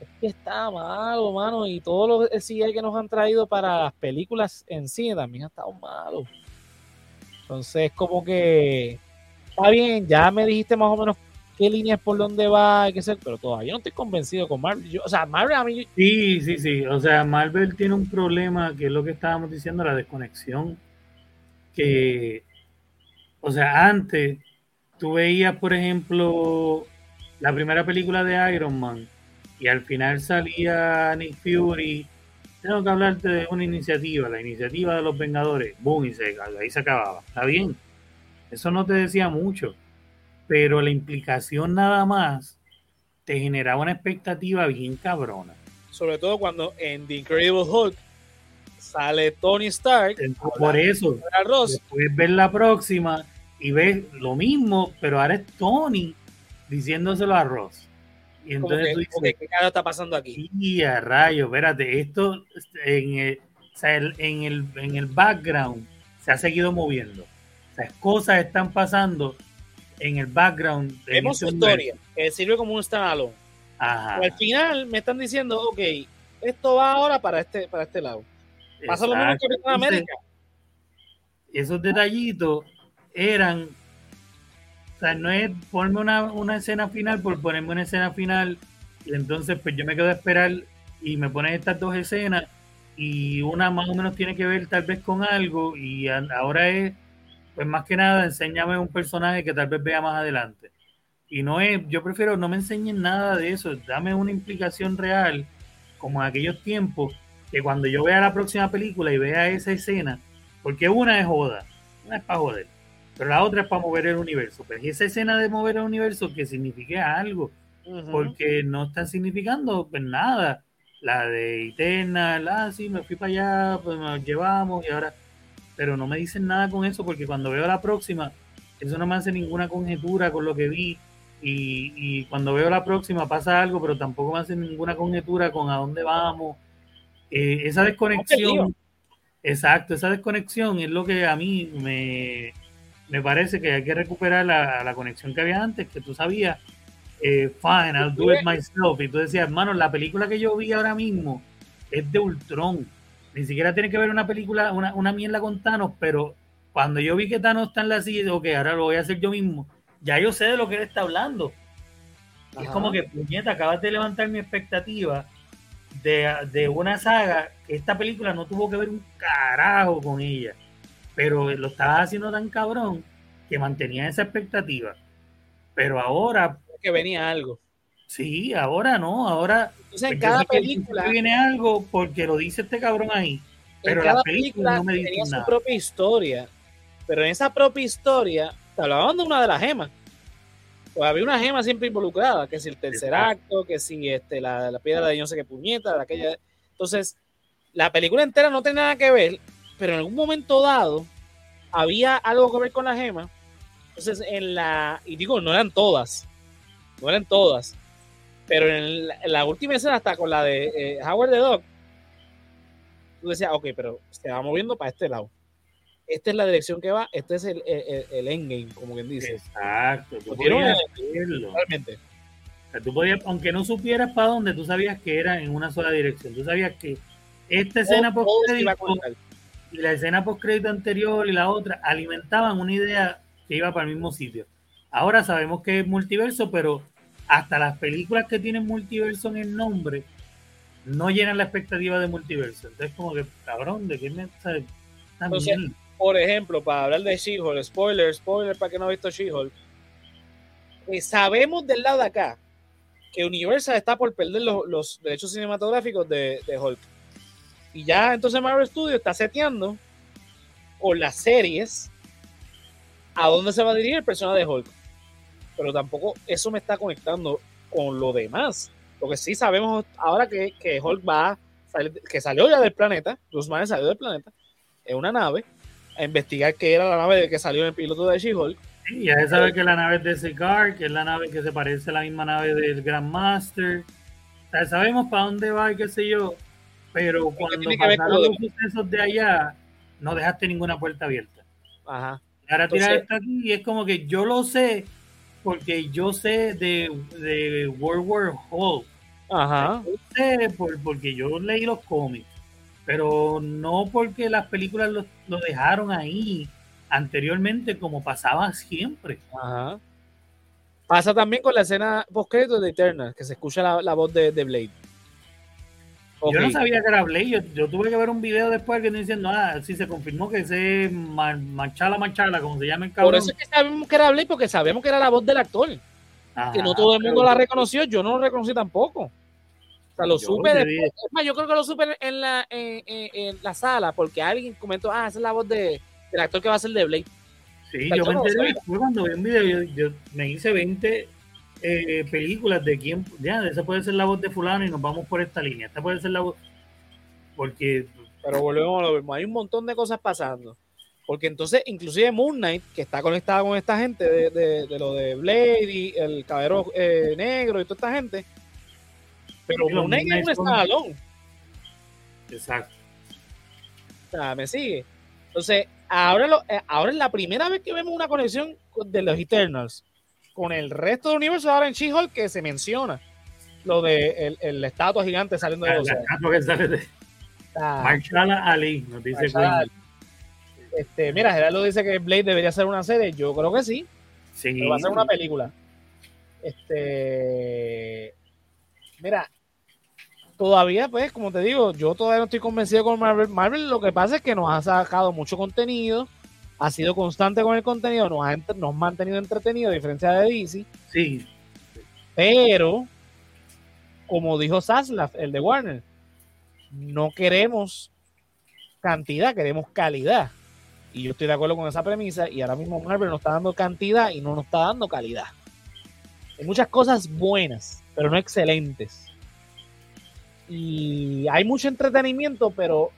es que está malo, mano. Y todos los CGI que nos han traído para las películas en cine también ha estado malo. Entonces, como que está bien, ya me dijiste más o menos qué líneas por dónde va, qué ser, pero todavía no estoy convencido con Marvel. o sea, Marvel a mí. Sí, sí, sí. O sea, Marvel tiene un problema que es lo que estábamos diciendo, la desconexión. Que, o sea, antes tú veías, por ejemplo, la primera película de Iron Man y al final salía Nick Fury, tengo que hablarte de una iniciativa, la iniciativa de los Vengadores, boom, y se, ahí se acababa. Está bien, eso no te decía mucho, pero la implicación nada más te generaba una expectativa bien cabrona. Sobre todo cuando en The Incredible Hulk sale Tony Stark. Por eso, después ver la próxima y ves lo mismo, pero ahora es Tony diciéndoselo a Ross. Y entonces tú dices, ¿qué cara está pasando aquí? Sí, a rayo, espérate, esto en el, en, el, en el background se ha seguido moviendo. O sea, cosas están pasando en el background. Vemos su historia, que sirve como un standalone. Al final me están diciendo, ok, esto va ahora para este, para este lado. Pasa lo mismo que en América. Esos detallitos eran, o sea, no es ponerme una, escena final por ponerme una escena final y entonces pues yo me quedo a esperar y me pones estas dos escenas y una más o menos tiene que ver tal vez con algo y ahora es, pues más que nada, enséñame un personaje que tal vez vea más adelante. Y no es, yo prefiero no me enseñen nada de eso, dame una implicación real, como en aquellos tiempos, que cuando yo vea la próxima película y vea esa escena, porque una es joda, una es para joder, pero la otra es para mover el universo. Pero esa escena de mover el universo que signifique algo, porque no están significando pues, nada. La de Eterna, ah, sí, me fui para allá, pues nos llevamos y ahora. Pero no me dicen nada con eso, porque cuando veo la próxima, eso no me hace ninguna conjetura con lo que vi. Y, cuando veo la próxima pasa algo, pero tampoco me hace ninguna conjetura con a dónde vamos. Eh, esa desconexión, exacto, esa desconexión es lo que a mí me, me parece que hay que recuperar la, la conexión que había antes, que tú sabías, eh, fine, I'll do it myself. Y tú decías, hermano, la película que yo vi ahora mismo es de Ultron. Ni siquiera tiene que ver una película, una, una mierda con Thanos, pero cuando yo vi que Thanos está en la silla, ok, ahora lo voy a hacer yo mismo. Ya yo sé de lo que él está hablando. Es como que, puñeta, acabas de levantar mi expectativa de, de una saga esta película no tuvo que ver un carajo con ella pero lo estaba haciendo tan cabrón que mantenía esa expectativa. Pero ahora... Que venía algo. Sí, ahora no, ahora entonces en cada película viene algo porque lo dice este cabrón ahí. Pero la película, no me dice tenía su propia historia. Pero en esa propia historia, te hablaban de una de las gemas. Pues había una gema siempre involucrada, que si el tercer acto, que si este, la, la piedra de yo no sé qué puñeta, de aquella. Entonces, la película entera no tiene nada que ver, pero en algún momento dado había algo que ver con la gema. Entonces, en la. Y digo, no eran todas. No eran todas. Pero en la, última escena, hasta con la de eh, Howard the Dog, tú decías, ok, pero se va moviendo para este lado. Esta es la dirección que va, este es el, el, endgame, como quien dice. Exacto, tú podías Realmente. tú podías, aunque no supieras para dónde, tú sabías que era en una sola dirección. Tú sabías que esta escena post y la escena post crédito anterior y la otra alimentaban una idea que iba para el mismo sitio. Ahora sabemos que es multiverso, pero hasta las películas que tienen multiverso en el nombre no llenan la expectativa de multiverso. Entonces, como que, cabrón, ¿de qué me Entonces, Por ejemplo, para hablar de She-Hulk, spoiler, spoiler para que no ha visto She-Hulk, eh, sabemos del lado de acá que Universal está por perder los, derechos cinematográficos de, de, Hulk. Y ya entonces Marvel Studios está seteando con las series a dónde se va a dirigir el personaje de Hulk pero tampoco eso me está conectando con lo demás. Lo que sí sabemos ahora que, que Hulk va que salió ya del planeta, Guzmán salió del planeta, en una nave, a investigar qué era la nave que salió en el piloto de She-Hulk. Sí, ya se sabe que la nave es de Cigar, que es la nave que se parece a la misma nave del Grandmaster. O sea, sabemos para dónde va y qué sé yo, pero cuando pasaron los sucesos de allá, no dejaste ninguna puerta abierta. Ajá. Ahora tirar esto aquí y es como que yo lo sé, porque yo sé de, de World War Hulk. Ajá. Yo sé porque yo leí los cómics, pero no porque las películas lo, dejaron ahí anteriormente como pasaba siempre. Ajá. Pasa también con la escena post de Eternal, que se escucha la, la voz de, de Blade. Yo no sabía que era Blade. Yo, tuve que ver un video después que no diciendo, ah, sí se confirmó que ese Machala Machala, como se llama el cabrón. Por eso es que sabemos que era Blade, porque sabemos que era la voz del actor. que no todo el mundo la reconoció, yo no lo reconocí tampoco. O sea, lo supe después. Es más, yo creo que lo supe en la, en, la sala, porque alguien comentó, ah, esa es la voz de, del actor que va a ser de Blade. Sí, yo me enteré después cuando vi un video, yo, yo me hice 20 eh, películas de quién, ya, esa puede ser la voz de fulano y nos vamos por esta línea. Esta puede ser la voz, porque... Pero volvemos a lo mismo, hay un montón de cosas pasando. Porque entonces, inclusive Moon Knight, que está conectada con esta gente de, lo de Blade y el caballero eh, negro y toda esta gente, pero Moon Knight es un escalón. Exacto. O sea, me sigue. Entonces, ahora, lo, eh, ahora es la primera vez que vemos una conexión de los Eternals con el resto del universo ahora en She-Hulk que se menciona lo de el, estatua gigante saliendo de los Marshall Ali, nos dice Este, mira, Gerardo dice que Blade debería ser una serie. Yo creo que sí. Sí. va a ser una película. Este. Mira, todavía, pues, como te digo, yo todavía no estoy convencido con Marvel. Marvel lo que pasa es que nos ha sacado mucho contenido ha sido constante con el contenido, nos ha, nos mantenido entretenidos, a diferencia de DC. Sí. Pero, como dijo Zaslav, el de Warner, no queremos cantidad, queremos calidad. Y yo estoy de acuerdo con esa premisa. Y ahora mismo Marvel nos está dando cantidad y no nos está dando calidad. Hay muchas cosas buenas, pero no excelentes. Y hay mucho entretenimiento, pero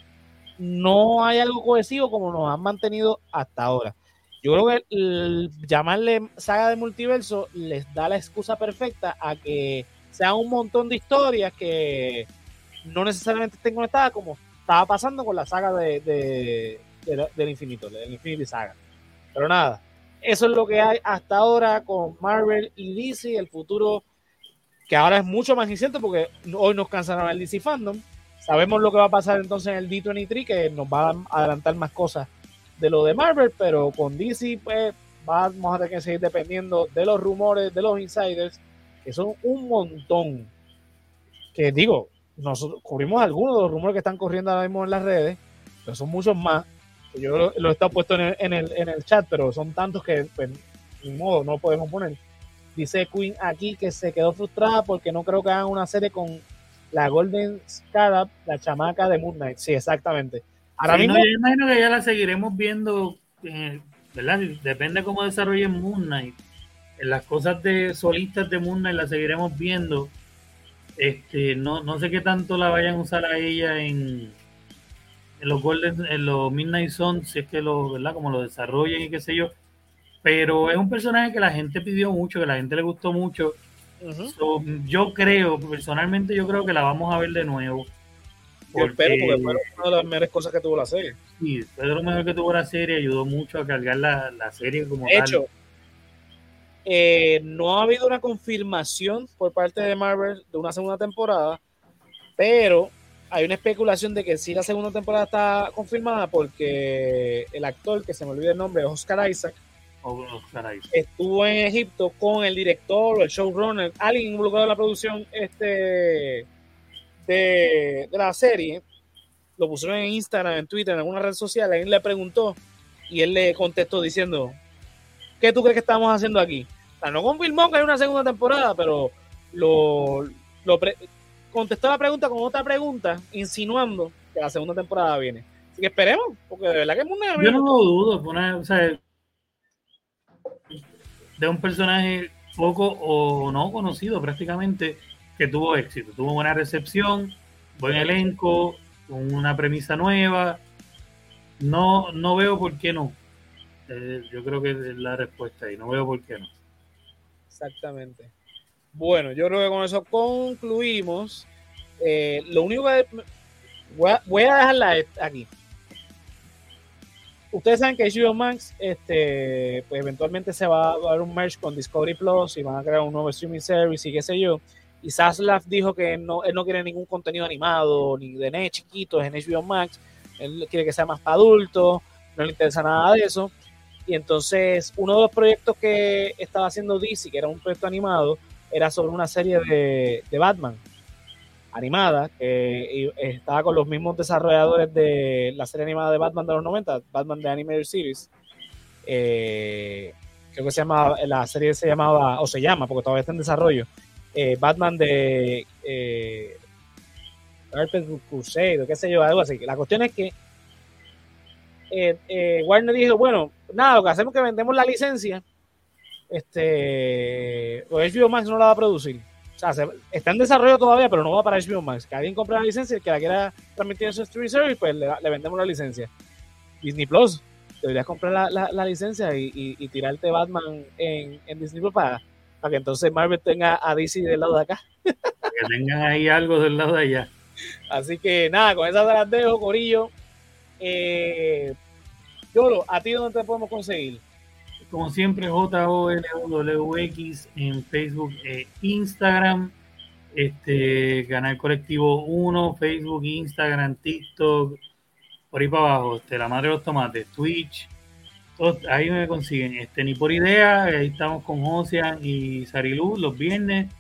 no hay algo cohesivo como nos han mantenido hasta ahora. Yo creo que llamarle saga de multiverso les da la excusa perfecta a que sean un montón de historias que no necesariamente estén conectadas como estaba pasando con la saga de, del infinito, del Infinity Saga. Pero nada, eso es lo que hay hasta ahora con Marvel y DC, el futuro que ahora es mucho más incierto porque hoy nos cansaron el DC Fandom Sabemos lo que va a pasar entonces en el D23, que nos va a adelantar más cosas de lo de Marvel, pero con DC, pues vamos a tener que seguir dependiendo de los rumores, de los insiders, que son un montón. Que digo, nosotros cubrimos algunos de los rumores que están corriendo ahora mismo en las redes, pero son muchos más. Yo lo, he estado puesto en el, en, el, chat, pero son tantos que, pues, ni modo, no podemos poner. Dice Queen aquí que se quedó frustrada porque no creo que hagan una serie con la Golden Scarab, la chamaca de Moon Knight. Sí, exactamente. Ahora mismo. yo imagino que ya la seguiremos viendo, eh, ¿verdad? Depende cómo desarrollen Moon Knight. En las cosas de solistas de Moon Knight la seguiremos viendo. Este, no, no sé qué tanto la vayan a usar a ella en, en los Golden, en los Midnight Suns, si es que lo, ¿verdad? Como lo desarrollen y qué sé yo. Pero es un personaje que la gente pidió mucho, que la gente le gustó mucho. Yo creo, personalmente yo creo que la vamos a ver de nuevo. Porque, porque fue una de las mejores cosas que tuvo la serie. Sí, fue de lo mejor que tuvo la serie, ayudó mucho a cargar la, la serie como de hecho, eh, no ha habido una confirmación por parte de Marvel de una segunda temporada, pero hay una especulación de que sí la segunda temporada está confirmada porque el actor, que se me olvida el nombre, Oscar Isaac, estuvo en Egipto con el director o el showrunner, alguien involucrado en la producción este, de, la serie. Lo pusieron en Instagram, en Twitter, en alguna red social. Alguien le preguntó y él le contestó diciendo: ¿Qué tú crees que estamos haciendo aquí? O sea, no confirmó que hay una segunda temporada, pero lo, lo contestó la pregunta con otra pregunta, insinuando que la segunda temporada viene. Así que esperemos, porque de verdad que es muy Yo no lo dudo, o sea, de un personaje poco o no conocido prácticamente que tuvo éxito, tuvo buena recepción, buen elenco, una premisa nueva. No, no veo por qué no. Eh, yo creo que es la respuesta y no veo por qué no. Exactamente. Bueno, yo creo que con eso concluimos. Eh, lo único que voy a, voy a dejarla aquí. Ustedes saben que HBO Max, este, pues eventualmente se va a dar un merge con Discovery Plus y van a crear un nuevo streaming service y qué sé yo. Y Zaslav dijo que no, él no quiere ningún contenido animado ni de net chiquitos en HBO Max. Él quiere que sea más para adultos, no le interesa nada de eso. Y entonces, uno de los proyectos que estaba haciendo DC, que era un proyecto animado, era sobre una serie de, de Batman animada, que estaba con los mismos desarrolladores de la serie animada de Batman de los 90, Batman de Animated Series. Eh, creo que se llama, la serie se llamaba, o se llama, porque todavía está en desarrollo, eh, Batman de eh, Crusade, qué sé yo, algo así. La cuestión es que eh, Warner dijo, bueno, nada, lo que hacemos es que vendemos la licencia, este, o HBO Max no la va a producir o sea, está en desarrollo todavía, pero no va para HBO Max. Que alguien compre la licencia y que la quiera transmitir en su streaming service, pues le, vendemos la licencia. Disney Plus, deberías comprar la, licencia y, tirarte Batman en, Disney Plus para, que entonces Marvel tenga a DC del lado de acá. que tengan ahí algo del lado de allá. Así que nada, con esas las dejo, Corillo. Eh, Yolo, ¿a ti dónde te podemos conseguir? Como siempre, JOLWX en Facebook e Instagram. Este canal colectivo 1, Facebook, Instagram, TikTok, por ahí para abajo, este, la madre de los tomates, Twitch, ahí me consiguen, este, ni por idea, ahí estamos con Josian y Sariluz los viernes,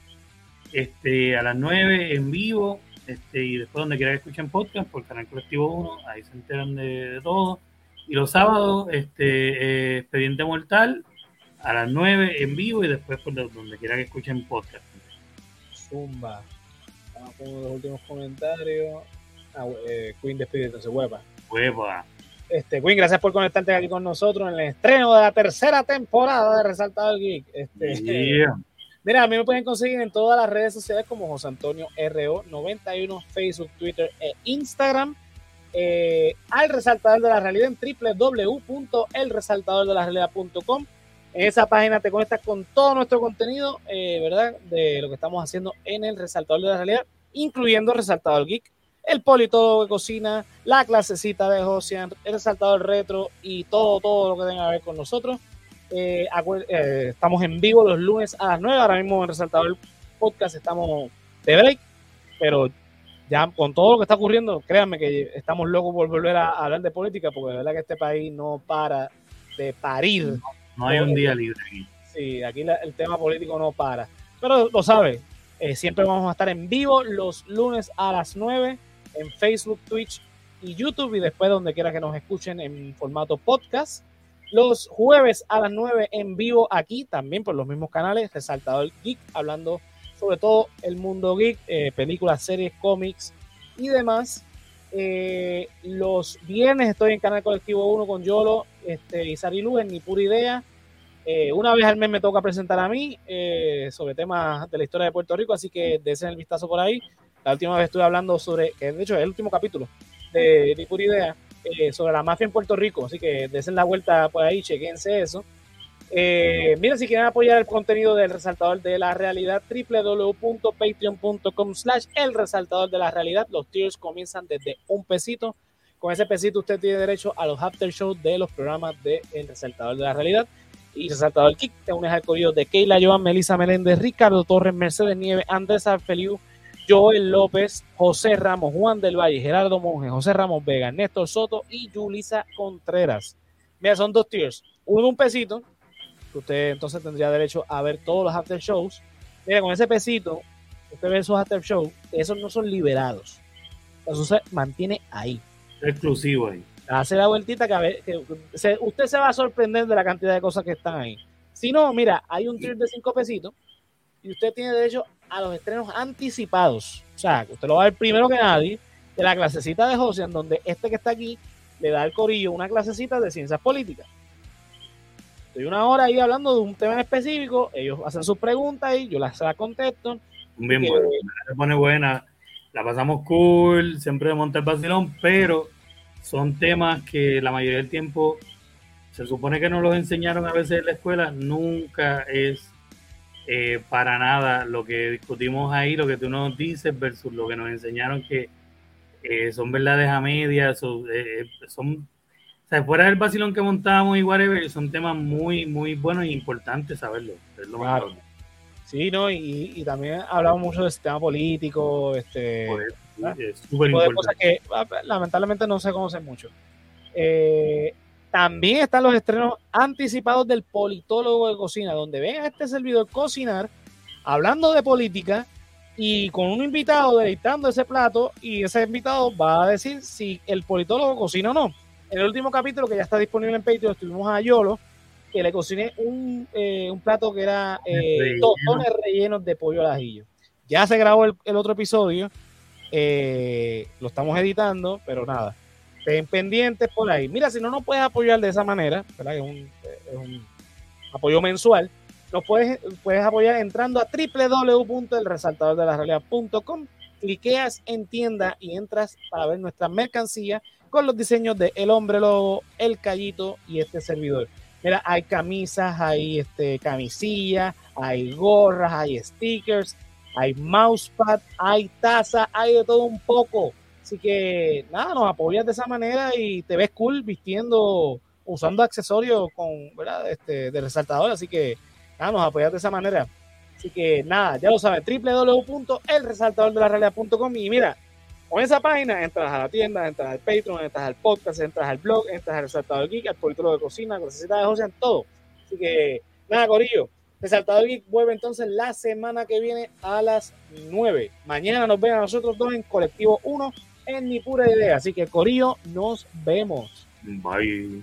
este, a las 9 en vivo, este, y después donde quiera que escuchen podcast, por Canal Colectivo 1, ahí se enteran de todo. Y los sábados, este, eh, Expediente Mortal a las 9 en vivo y después por donde quiera que escuchen podcast. Zumba. Vamos con los últimos comentarios. Ah, eh, Queen despídete, se hueva. Hueva. Este, Queen, gracias por conectarte aquí con nosotros en el estreno de la tercera temporada de Resaltado el Geek. Este, Mira, a mí me pueden conseguir en todas las redes sociales como José Antonio RO91, Facebook, Twitter e Instagram. Eh, al resaltador de la realidad en www.elresaltadordelarealidad.com. En esa página te conectas con todo nuestro contenido, eh, ¿verdad? De lo que estamos haciendo en el resaltador de la realidad, incluyendo el resaltador geek, el polito que cocina, la clasecita de Josian, el resaltador retro y todo, todo lo que tenga que ver con nosotros. Eh, estamos en vivo los lunes a las 9. Ahora mismo en Resaltador Podcast estamos de break, pero ya con todo lo que está ocurriendo, créanme que estamos locos por volver a, hablar de política, porque de verdad que este país no para de parir. No, hay un día libre aquí. Sí, aquí el tema político no para. Pero lo sabe, eh, siempre vamos a estar en vivo los lunes a las 9 en Facebook, Twitch y YouTube y después donde quiera que nos escuchen en formato podcast. los jueves a las 9 en vivo aquí, también por los mismos canales, Resaltador Geek, hablando sobre todo el mundo geek, eh, películas, series, cómics y demás. Eh, los viernes estoy en Canal Colectivo 1 con Yolo este, y Sarilu en Ni Pura Idea. Eh, una vez al mes me toca presentar a mí sobre temas de la historia de Puerto Rico, así que desen el vistazo por ahí. La última vez estuve hablando sobre, que de hecho es el último capítulo de Ni Pura Idea, sobre la mafia en Puerto Rico, así que desen la vuelta por ahí, chequense eso. Eh, mira, si quieren apoyar el contenido del resaltador de la realidad, www.patreon.com slash el resaltador de la realidad. Los tiers comienzan desde un pesito. Con ese pesito usted tiene derecho a los after shows de los programas de El Resaltador de la Realidad. Y Resaltador Kick, te unes al corrido de Keila, Joan, Melissa Meléndez, Ricardo Torres, Mercedes Nieves, Andrés Arfeliu, Joel López, José Ramos, Juan del Valle, Gerardo Monge, José Ramos Vega, Néstor Soto y Yulisa Contreras. Mira, son dos tiers. Uno un pesito, usted entonces tendría derecho a ver todos los after shows. Mira, con ese pesito, usted ve esos after shows, esos no son liberados. Eso se mantiene ahí. Exclusivo ahí. Hace la vueltita que, a ver, que usted se va a sorprender de la cantidad de cosas que están ahí. Si no, mira, hay un tier de cinco pesitos y usted tiene derecho a los estrenos anticipados. O sea, usted lo va a ver primero que nadie de la clasecita de José, donde este que está aquí le da al corillo una clasecita de ciencias políticas. Estoy una hora ahí hablando de un tema en específico, ellos hacen sus preguntas y yo las, contesto. Bien bueno, se pone buena, la pasamos cool, siempre de montar vacilón, pero son temas que la mayoría del tiempo se supone que nos los enseñaron a veces en la escuela, nunca es eh, para nada lo que discutimos ahí, lo que tú nos dices versus lo que nos enseñaron que eh, son verdades a medias, eh, son sea, fuera del vacilón que montábamos y whatever, son temas muy, muy buenos e importantes saberlo. claro. Sí, ¿no? Y, y, también hablamos mucho del sistema político, este, es súper importante. cosas que ah, lamentablemente no se conocen mucho. Eh, también están los estrenos anticipados del politólogo de cocina, donde ven a este servidor cocinar, hablando de política y con un invitado deleitando ese plato, y ese invitado va a decir si el politólogo cocina o no en el último capítulo que ya está disponible en Patreon, estuvimos a Yolo, que le cociné un, eh, un plato que era eh, tostones rellenos de pollo al ajillo. Ya se grabó el, otro episodio, eh, lo estamos editando, pero nada, estén pendientes por ahí. Mira, si no nos puedes apoyar de esa manera, ¿verdad? Es un, es un apoyo mensual, nos puedes, puedes apoyar entrando a www.elresaltadordelarrealidad.com, cliqueas en tienda y entras para ver nuestra mercancía con los diseños de El Hombre Lobo, El Callito y este servidor. Mira, hay camisas, hay este, camisillas, hay gorras, hay stickers, hay mousepad, hay taza, hay de todo un poco. Así que nada, nos apoyas de esa manera y te ves cool vistiendo, usando accesorios con, ¿verdad? Este, de resaltador. Así que nada, nos apoyas de esa manera. Así que nada, ya lo sabes, www.elresaltadordelarealidad.com y mira, con esa página entras a la tienda, entras al Patreon, entras al podcast, entras al blog, entras al Resaltador Geek, al político de cocina, la necesita de José, en todo. Así que, nada, Corillo. Resaltador Geek vuelve entonces la semana que viene a las 9. Mañana nos ven a nosotros dos en Colectivo 1 en Mi Pura Idea. Así que, Corillo, nos vemos. Bye.